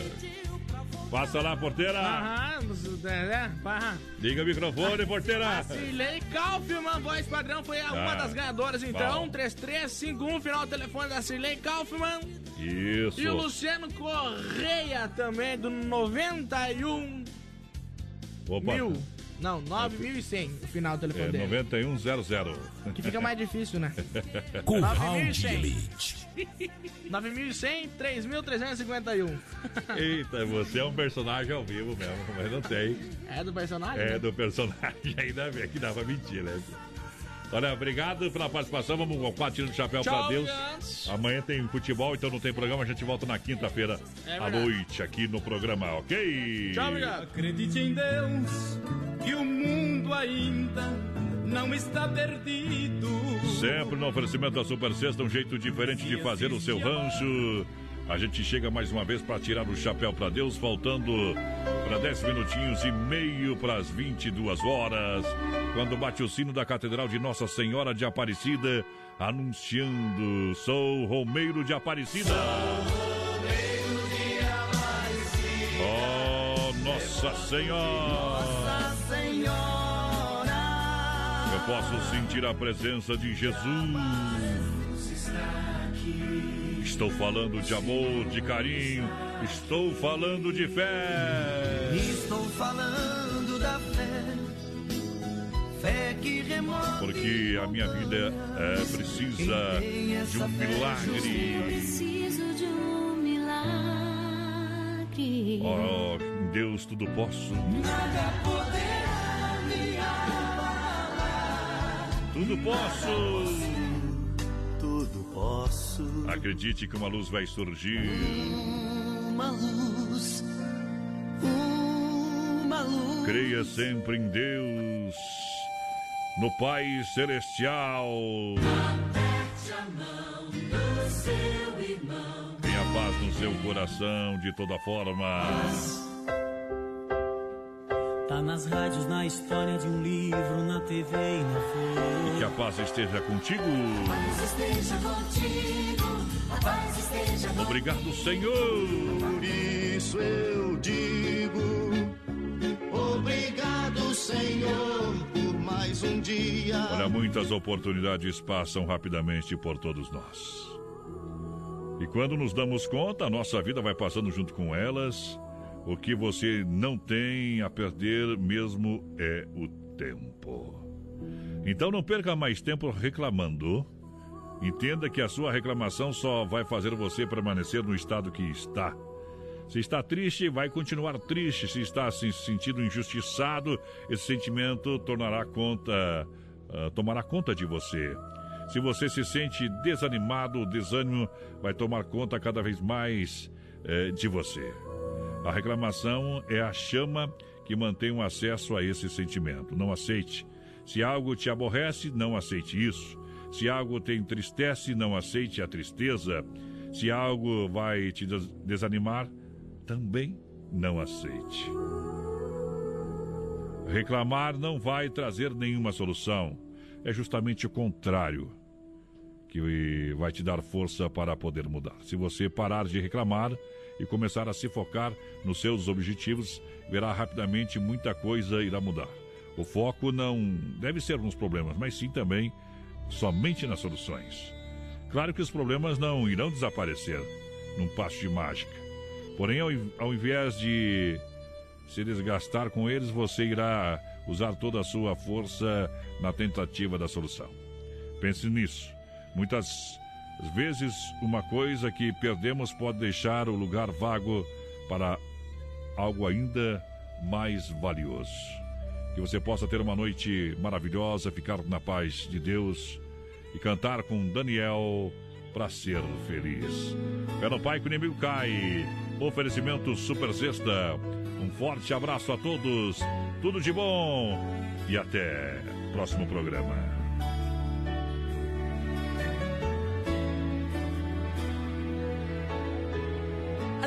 Passa lá, porteira. Aham, é, né? Aham. Liga o microfone, porteira. A Cirlei Kaufmann, voz padrão, foi a- uma Ah, das ganhadoras, então. bom. 3351, final do telefone da Cirlei Kaufmann. Isso. E o Luciano Correia também, do 91 Opa. mil. Não, 9100, o final do telefone É dele. 9100. Que fica mais difícil, né? Com 9100. 9100, 3351. Eita, você é um personagem ao vivo mesmo, mas não tem. É do personagem? É né? do personagem, ainda bem que dá pra mentir, né? Olha, obrigado pela participação. Vamos com quatro tiros de chapéu pra Deus. Amanhã tem futebol, então não tem programa. A gente volta na quinta-feira É à noite aqui no programa, ok? Tchau, obrigado. Acredite em Deus que o mundo ainda não está perdido. Sempre no oferecimento da Super Sexta, um jeito diferente de fazer o seu rancho. A gente chega mais uma vez para tirar o chapéu para Deus, faltando para 10 minutinhos e meio para as 22 horas, quando bate o sino da Catedral de Nossa Senhora de Aparecida, anunciando: Sou Romeiro de Aparecida. Oh, Nossa Senhora! Nossa Senhora. Eu posso sentir a presença de Jesus. está aqui. Estou falando de amor, de carinho, estou falando de fé. Estou falando da fé. Fé que remove. Porque a minha vida é, precisa de um milagre. Preciso de um milagre. Oh, em Deus tudo posso. Nada poderá me abalar. Tudo posso. Posso. Acredite que uma luz vai surgir. Uma luz. Uma luz. Creia sempre em Deus, no Pai Celestial. Aperte a mão do seu irmão. Tenha paz no seu coração de toda forma. Tá nas rádios, na história de um livro, na TV e na E que a paz esteja contigo. Paz esteja contigo. A paz esteja contigo. Obrigado, Senhor. Por isso eu digo. Obrigado, Senhor, por mais um dia. Olha, muitas oportunidades passam rapidamente por todos nós. E quando nos damos conta, a nossa vida vai passando junto com elas. O que você não tem a perder mesmo é o tempo. Então não perca mais tempo reclamando. Entenda que a sua reclamação só vai fazer você permanecer no estado que está. Se está triste, vai continuar triste. Se está se sentindo injustiçado, esse sentimento tornará conta, ah, tomará conta de você. Se você se sente desanimado, o desânimo vai tomar conta cada vez mais eh, de você. A reclamação é a chama que mantém o acesso a esse sentimento. Não aceite. Se algo te aborrece, não aceite isso. Se algo te entristece, não aceite a tristeza. Se algo vai te desanimar, também não aceite. Reclamar não vai trazer nenhuma solução. É justamente o contrário que vai te dar força para poder mudar. Se você parar de reclamar e começar a se focar nos seus objetivos, verá rapidamente muita coisa irá mudar. O foco não deve ser nos problemas, mas sim também somente nas soluções. Claro que os problemas não irão desaparecer num passo de mágica. Porém, ao, ao invés de se desgastar com eles, você irá usar toda a sua força na tentativa da solução. Pense nisso. Muitas vezes, uma coisa que perdemos pode deixar o lugar vago para algo ainda mais valioso. Que você possa ter uma noite maravilhosa, ficar na paz de Deus e cantar com Daniel para ser feliz. Pé no Pai que o inimigo cai. Oferecimento Super Sexta. Um forte abraço a todos. Tudo de bom e até próximo programa.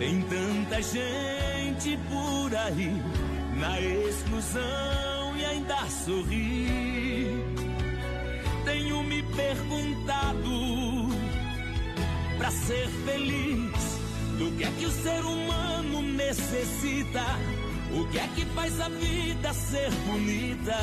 Tem tanta gente por aí na exclusão e ainda sorri. Tenho me perguntado para ser feliz, do que é que o ser humano necessita? O que é que faz a vida ser bonita?